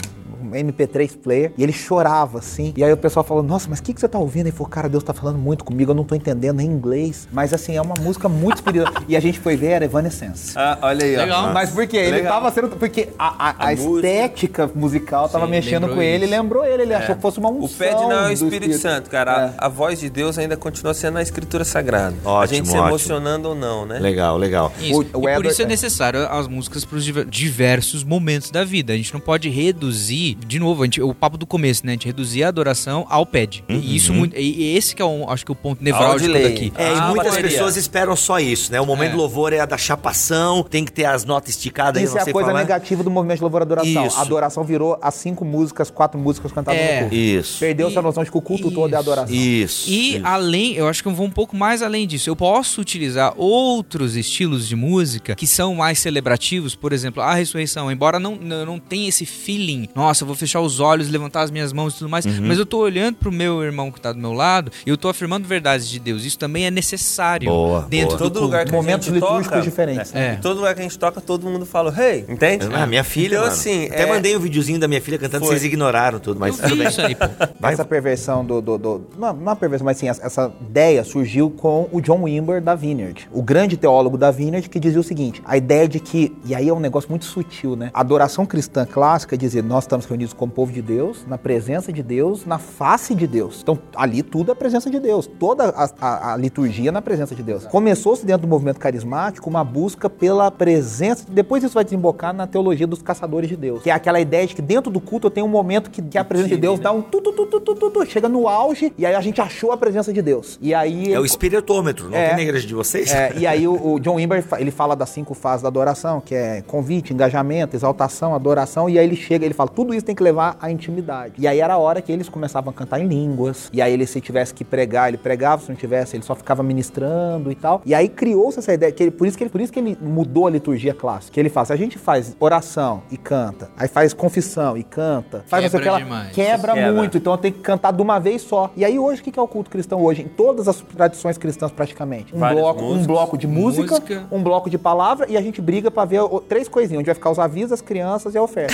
Um MP3 player e ele chorava assim. E aí o pessoal falou: Nossa, mas o que, que você tá ouvindo? Ele falou: Cara, Deus tá falando muito comigo, eu não tô entendendo em inglês. Mas assim, é uma música muito espiritual. *laughs* e a gente foi ver, era Evanescence. Ah, olha aí, ó. Legal. Mas por quê? Ele Legal. tava sendo. Porque a, a- a A estética musical tava Sim, mexendo com ele, isso. lembrou ele, ele achou que fosse uma O unção. pad não é o do Espírito, Santo, cara. É. A, a voz de Deus ainda continua sendo a Escritura Sagrada. a Ótimo, gente se ótimo. emocionando ou não, né? Legal, legal. Isso. O- o e por isso é é. necessário as músicas para os diversos momentos da vida. A gente não pode reduzir, de novo, a gente, o papo do começo, né? A gente reduzir a adoração ao pad. E isso muito, e e esse que é um, acho que o ponto nevrálgico daqui. É, e Ah, muitas bateria. pessoas esperam só isso, né? O momento É. do louvor é a da chapação, tem que ter as notas esticadas aí, Isso não é a coisa falar. negativa do movimento de louvor e adoração. Isso. A adoração virou as cinco músicas, quatro músicas cantadas É. no culto. Isso. Perdeu-se a E- noção de que o culto todo é isso. adoração. Isso. E isso. além, eu acho que eu vou um pouco mais além disso. Eu posso utilizar outros estilos de música que são mais celebrativos, por exemplo, a ressurreição. Embora não, não, não tenha esse feeling, nossa, eu vou fechar os olhos, levantar as minhas mãos e tudo mais, Uhum. mas eu tô olhando pro meu irmão que tá do meu lado e eu tô afirmando verdades de Deus. Isso também é necessário Boa, dentro boa. do Todo culto. lugar que Momentos a gente litúrgicos toca, diferentes. É. Em todo lugar que a gente toca, todo mundo fala, hey, entende? Ah, minha filha, Então, mano. assim, Até é- mandei um videozinho da minha filha cantando, Foi. vocês ignoraram tudo, mas Eu tudo vi bem. isso aí, pô. Vai. Essa perversão do. do, do- não, não é perversão, mas sim, essa, ideia surgiu com o John Wimber da Vineyard. O grande teólogo da Vineyard que dizia o seguinte: a ideia de que. E aí é um negócio muito sutil, né? A adoração cristã clássica dizia: nós estamos reunidos como povo de Deus, na presença de Deus, na face de Deus. Então, ali tudo é presença de Deus. Toda a, a- a liturgia é na presença de Deus. Começou-se dentro do movimento carismático uma busca pela presença. Depois isso vai desembocar na teologia dos caçadores de Deus. Que é aquela ideia de que dentro do culto eu tenho um momento que, que a presença de Deus dá um tu, tu, tu, tu, tu, tu, tu, chega no auge e aí a gente achou a presença de Deus. E aí É o espiritômetro, não É. tem na igreja de vocês? é, e aí o, *laughs* o John Wimber ele fala das cinco fases da adoração, que é convite, engajamento, exaltação, adoração, e aí ele chega, ele fala, tudo isso tem que levar à intimidade. E aí era a hora que eles começavam a cantar em línguas, e aí ele se tivesse que pregar, ele pregava, se não tivesse, ele só ficava ministrando e tal. E aí criou-se essa ideia, que ele- por, isso que ele, por isso que ele mudou a liturgia clássica. Que ele faz, se a gente faz oração e canta, aí faz confissão e canta, faz Quebra lá, demais. quebra Quebra. muito, então tem que cantar de uma vez só. E aí hoje, o que é o culto cristão hoje? Em todas as tradições cristãs praticamente. Um bloco, um músicas. bloco de música, Música. um bloco de palavra e a gente briga pra ver o- três coisinhas, onde vai ficar os avisos, as crianças e a oferta.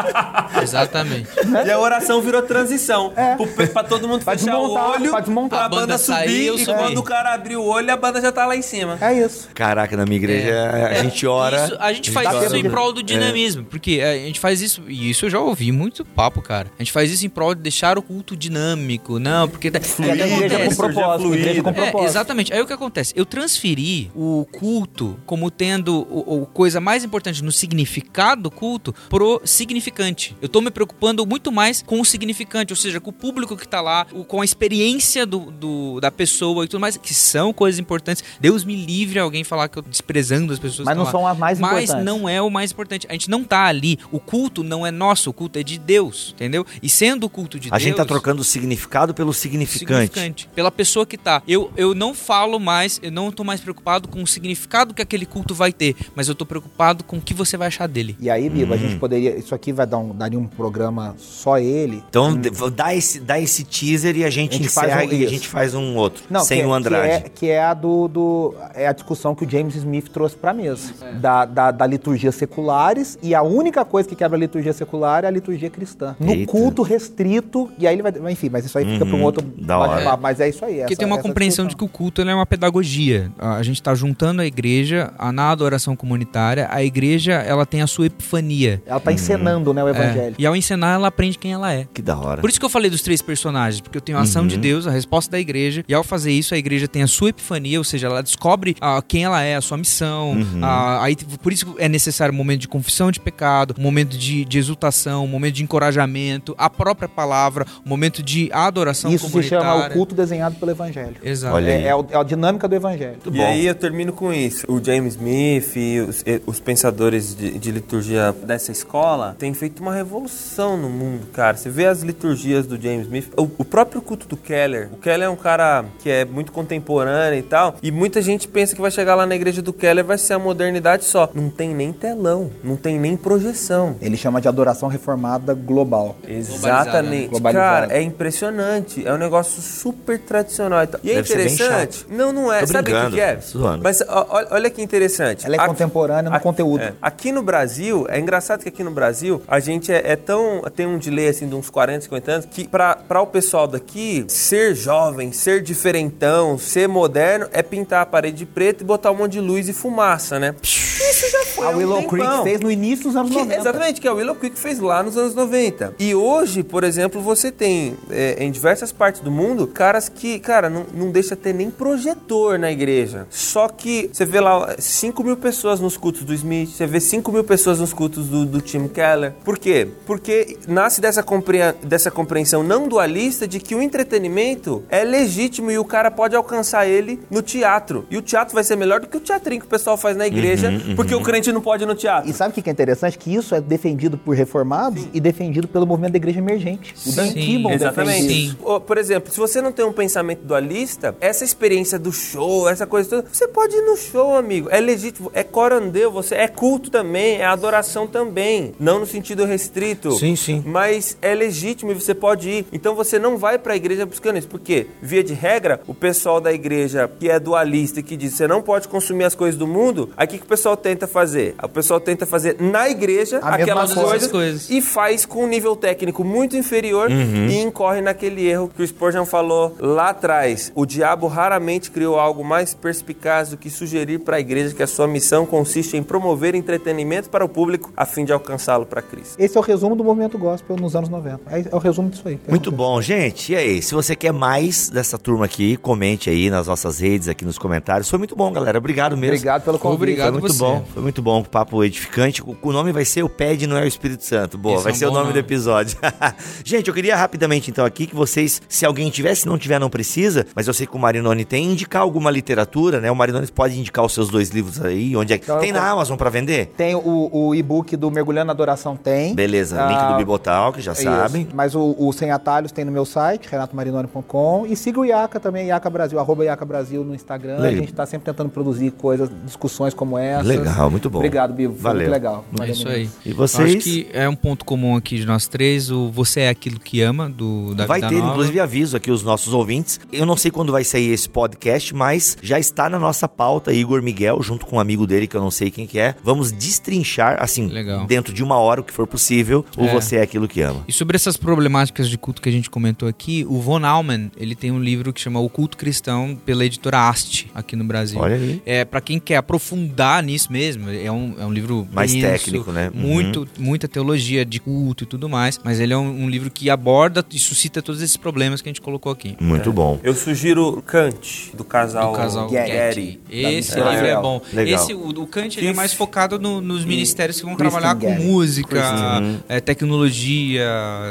*laughs* Exatamente. *laughs* E a oração virou transição. É. Pro- Pra todo mundo Pra fechar o olho, pra desmontar. pra A banda banda sair, subir, e quando o cara abrir o olho, a banda já tá lá em cima. é isso. Caraca, na minha igreja a gente ora. Isso, a gente faz dá isso tempo em de- prol do dinamismo, porque é, a gente faz isso, e isso eu já ouvi muito papo, cara. A gente faz isso em prol de deixar o culto dinâmico, não, porque... tá- até a igreja com propósito, igreja com É, propósito. exatamente. Aí o que acontece? Eu transferi o culto como tendo o, o coisa mais importante no significado do culto pro significante. Eu tô me preocupando muito mais com o significante, ou seja, com o público que tá lá, com a experiência do, do- da pessoa e tudo mais, que são coisas importantes. Deus me livre alguém falar que eu tô desprezando as pessoas Mas que não estão são lá. as mais Mas importantes. não é o mais importante. A gente não tá ali. O culto não é nosso, o culto é de Deus, entendeu? E sendo o culto de A Deus. gente tá trocando o significado pelo significante. significante. Pela pessoa que tá. Eu, eu não falo mais, eu não tô mais preocupado com o significado que aquele culto vai ter, mas eu tô preocupado com o que você vai achar dele. E aí, Biba, a Hum. gente poderia. Isso aqui vai dar um, daria um programa só ele. Então de- vou dar esse, dá esse teaser e a gente, A gente faz encerra um- e a gente faz um outro. Não, sem que, o Andrade. Que é, que é a do, do- é a discussão que o James Smith trouxe pra mesa. Da, da, da liturgia seculares, e a única coisa que quebra a liturgia secular é a liturgia cristã. No Eita. culto restrito, e aí ele vai. Enfim, mas isso aí fica pra um outro Uhum. da hora. bate-papo, Mas é isso aí. Porque essa- tem uma essa compreensão de discussão. que o culto ele é uma pedagogia. A gente está juntando a igreja a- na adoração comunitária. A igreja ela tem a sua epifania. Ela tá encenando, né, o É, evangelho. E ao ensinar, ela aprende quem ela é. Que da hora. Por isso que eu falei dos três personagens, porque eu tenho a ação de Deus, a resposta da igreja, e ao fazer isso, a igreja tem a sua epifania, ou seja, ela descobre ah, quem ela é, a sua missão. ah, aí, por isso é necessário um momento de confissão de pecado, um momento de, de exultação, um momento de encorajamento, a própria palavra, um momento de adoração Isso se chama o culto desenhado pelo evangelho. Exato. Olha aí. É, é o- é a dinâmica do evangelho. Muito E bom. aí eu termino com isso. O James Smith e os, e os pensadores de, de liturgia dessa escola têm feito uma revolução no mundo, cara. Você vê as liturgias do James Smith, o, o próprio culto do Keller. O Keller é um cara que é muito contemporâneo e tal, e muita gente pensa que vai chegar lá na igreja do Keller vai ser a modernidade só. Não tem nem telão, não tem nem projeção. Ele chama de adoração reformada global. Exatamente. Globalizada. Cara, é impressionante. É um negócio super tradicional. e tal. E é Deve ser bem interessante. chato. Não, não é. Tô Sabe o que é? zoando. Mas ó, olha, olha que interessante. Ela é Aqui- contemporânea no aqui- conteúdo. é. Aqui no Brasil, é engraçado que aqui no Brasil, a gente é, é tão. tem um delay assim de uns 40, 50 anos, que pra o pessoal daqui, ser jovem, ser diferentão, ser moderno, é pintar a parede de preto e botar um monte de luz e fumaça, né? Isso já foi. A há um Willow tempão. Creek fez no início dos anos Que- 90. exatamente, que a Willow Creek fez lá nos anos 90. E hoje, por exemplo, você tem é, em diversas partes do mundo caras que, cara, não, não deixa ter nem projetor na igreja. Só que você vê lá 5 mil pessoas nos cultos do Smith, você vê 5 mil pessoas nos cultos do, do Tim Keller. Por quê? Porque nasce dessa, compre- dessa compreensão não dualista de que o entretenimento é legítimo e o cara pode alcançar ele no teatro. E o teatro vai ser melhor do que o teatrinho que o pessoal faz na igreja, porque o crente não pode ir no teatro. E sabe o que que é interessante? Que isso é defendido por reformados e defendido pelo movimento da igreja emergente. O Dan Sim, Exatamente. Sim. Por exemplo, se você não tem um pensamento dualista, essa experiência do show, essa coisa toda, você pode ir no show, amigo. É legítimo, é corandeu, você é culto também, é adoração também. Não no sentido restrito. Sim, sim. Mas é legítimo e você pode ir. Então você não vai pra igreja buscando isso. Por quê? Via de regra, o pessoal da igreja que é dualista e que diz você não pode consumir as coisas do mundo, aí o que, que o pessoal tenta fazer? O pessoal tenta fazer na igreja A aquelas coisa. coisas, coisas. e faz com um nível técnico muito inferior e incorre naquele erro que o Spurgeon falou lá atrás. O diabo raramente criou algo mais perspicaz do que sugerir para a igreja que a sua missão consiste em promover entretenimento para o público a fim de alcançá-lo para Cristo. Esse é o resumo do movimento gospel nos anos 90. É, é o resumo disso aí. Muito bom, gente. E aí, se você quer mais dessa turma aqui, comente aí nas nossas redes, aqui nos comentários. Foi muito bom, galera. Obrigado mesmo. Obrigado pelo convite. Obrigado. Foi muito você. bom, foi muito bom, papo edificante. O nome vai ser O Pede Não é o Espírito Santo. Boa, Esse vai é um ser o bom nome, do nome. episódio. *laughs* Gente, eu queria rapidamente então aqui que vocês, se alguém tiver, se não tiver, não precisa, mas eu sei que o Marinoni tem, indicar alguma literatura, né? O Marinoni pode indicar os seus dois livros aí, onde é que. Então, tem na Amazon pra vender? Tem o, o e-book do Mergulhando na Adoração, tem. Beleza, link Ah, do Bibotal, que já Isso. sabem. Mas o, o Sem Atalhos tem no meu site, renatomarinoni.com. E siga o IACA também, IACA Brasil, arroba IACA Brasil no Instagram. Legal. A gente tá sempre tentando produzir coisas, discussões como essa. Legal, muito bom. Obrigado, Bibo. Foi Valeu. muito legal. É Valeu isso mesmo. aí. E Eu vocês? acho que é um ponto comum aqui de nós três. O você é aquilo que ama, do da Vai Vida ter, Nova. inclusive aviso aqui os nossos ouvintes. Eu não sei quando vai sair esse podcast, mas já está na nossa pauta Igor Miguel, junto com um amigo dele que eu não sei quem que é. Vamos destrinchar, assim, Legal. dentro de uma hora, o que for possível, o É. Você é Aquilo que Ama. E sobre essas problemáticas de culto que a gente comentou aqui, o Von Allman, ele tem um livro que chama O Culto Cristão, pela editora Ast, aqui no Brasil. Olha aí. É, para quem quer aprofundar nisso mesmo, é um, é um livro Mais denso, técnico, né? Uhum. Muito, muita teologia de culto e tudo mais, mas ele é um, um livro que aborda e suscita todos esses problemas que a gente colocou aqui. Muito bom. Eu sugiro Kant, do casal, Do casal Getty. Getty. Esse livro é bom. Legal. Esse, o, o Kant ele é mais focado no- nos ministérios que vão Christian trabalhar com Getty. música, Christian. é, tecnologia,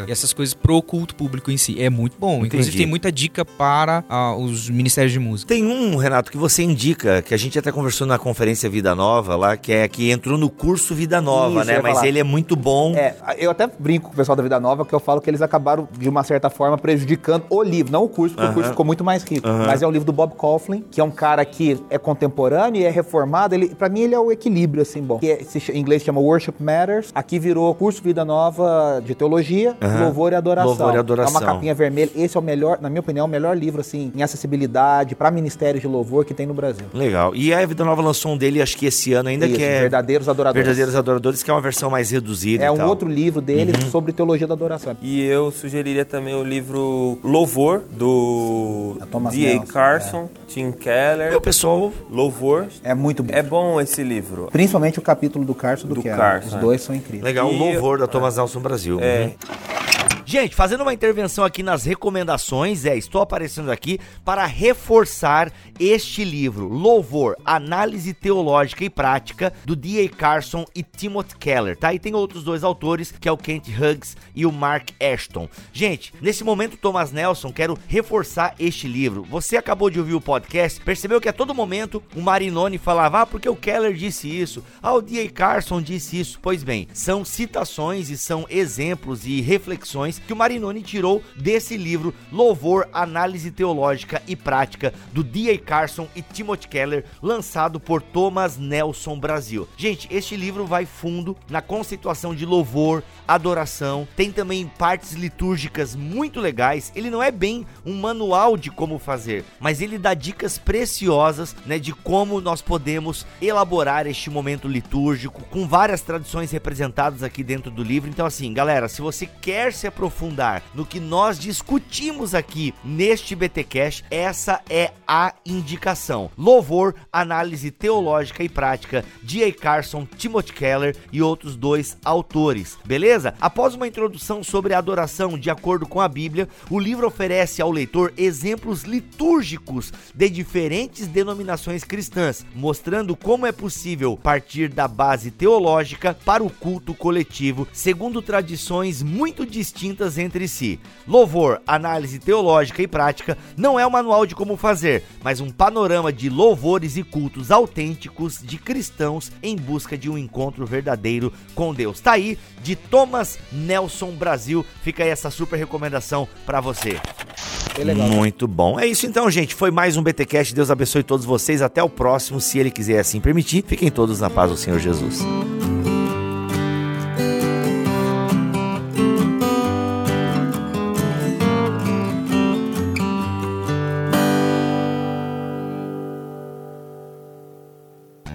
essas coisas pro culto público em si. É muito bom. Inclusive Entendi. tem muita dica para ah, os ministérios de música. Tem um, Renato, que você indica, que a gente até conversou na conferência Vida Nova lá, que é, que entrou no curso Vida Nova, Isso, né? Mas falar. ele é muito bom. É, eu até brinco com o pessoal da Vida Nova que eu falo que eles acabaram, de uma certa forma, prejudicando o livro, não o curso, porque o curso ficou muito mais rico. Mas é o livro do Bob Coughlin, que é um cara que é contemporâneo e é reformado. Ele, pra mim, ele é o equilíbrio, assim, bom. Que é- se em inglês chama Worship Matters. Aqui virou curso Vida Nova de Teologia, Louvor e Adoração. Louvor e Adoração. É uma capinha vermelha. Esse é o melhor, na minha opinião, é o melhor livro, assim, em acessibilidade, pra ministérios de louvor que tem no Brasil. Legal. E a Vida Nova lançou um dele, acho que esse ano ainda, Isso, que é Verdadeiros Adoradores. Verdadeiros Adoradores, que é uma versão mais reduzida É e um tal. outro livro dele sobre teologia da adoração. E eu sugeriria também o livro Louvor, do Da Thomas D.A. Carson, Tim Keller. Meu pessoal, Louvor. É muito bom. É bom esse livro. Principalmente o capítulo do Carson do, Do Keller. Carson, Os é. dois são incríveis. legal, o louvor da Thomas Nelson Brasil. É. Uhum. Gente, fazendo uma intervenção aqui nas recomendações, é, estou aparecendo aqui para reforçar este livro, Louvor, Análise Teológica e Prática, do D.A. Carson e Timothy Keller, tá? E tem outros dois autores, que é o Kent Hughes e o Mark Ashton. Gente, nesse momento, Thomas Nelson, quero reforçar este livro. Você acabou de ouvir o podcast, percebeu que a todo momento o Marinoni falava, ah, porque o Keller disse isso, ah, o D.A. Carson disse isso. Pois bem, são citações e são exemplos e reflexões que o Marinoni tirou desse livro, Louvor, Análise Teológica e Prática, do D.A. Carson e Timothy Keller, lançado por Thomas Nelson Brasil. Gente, este livro vai fundo na conceituação de louvor, adoração, tem também partes litúrgicas muito legais. Ele não é bem um manual de como fazer, mas ele dá dicas preciosas, né, de como nós podemos elaborar este momento litúrgico com várias tradições representadas aqui dentro do livro. Então assim, galera, se você quer se aprofundar no que nós discutimos aqui neste BT Cash, essa é a indicação. Louvor, análise teológica e prática de A. Carson, Timothy Keller e outros dois autores. Beleza? Após uma introdução sobre a adoração de acordo com a Bíblia, o livro oferece ao leitor exemplos litúrgicos de diferentes denominações cristãs, mostrando como é possível partir da base teológica para o culto coletivo, segundo tradições muito distintas entre si. Louvor, análise teológica e prática não é um manual de como fazer, mas um panorama de louvores e cultos autênticos de cristãos em busca de um encontro verdadeiro com Deus. Tá aí de Thomas Nelson Brasil. Fica aí essa super recomendação para você. Muito bom. É isso então, gente. Foi mais um BTcast. Deus abençoe todos vocês. Até o próximo, se ele quiser assim permitir. Fiquem todos na paz do Senhor Jesus.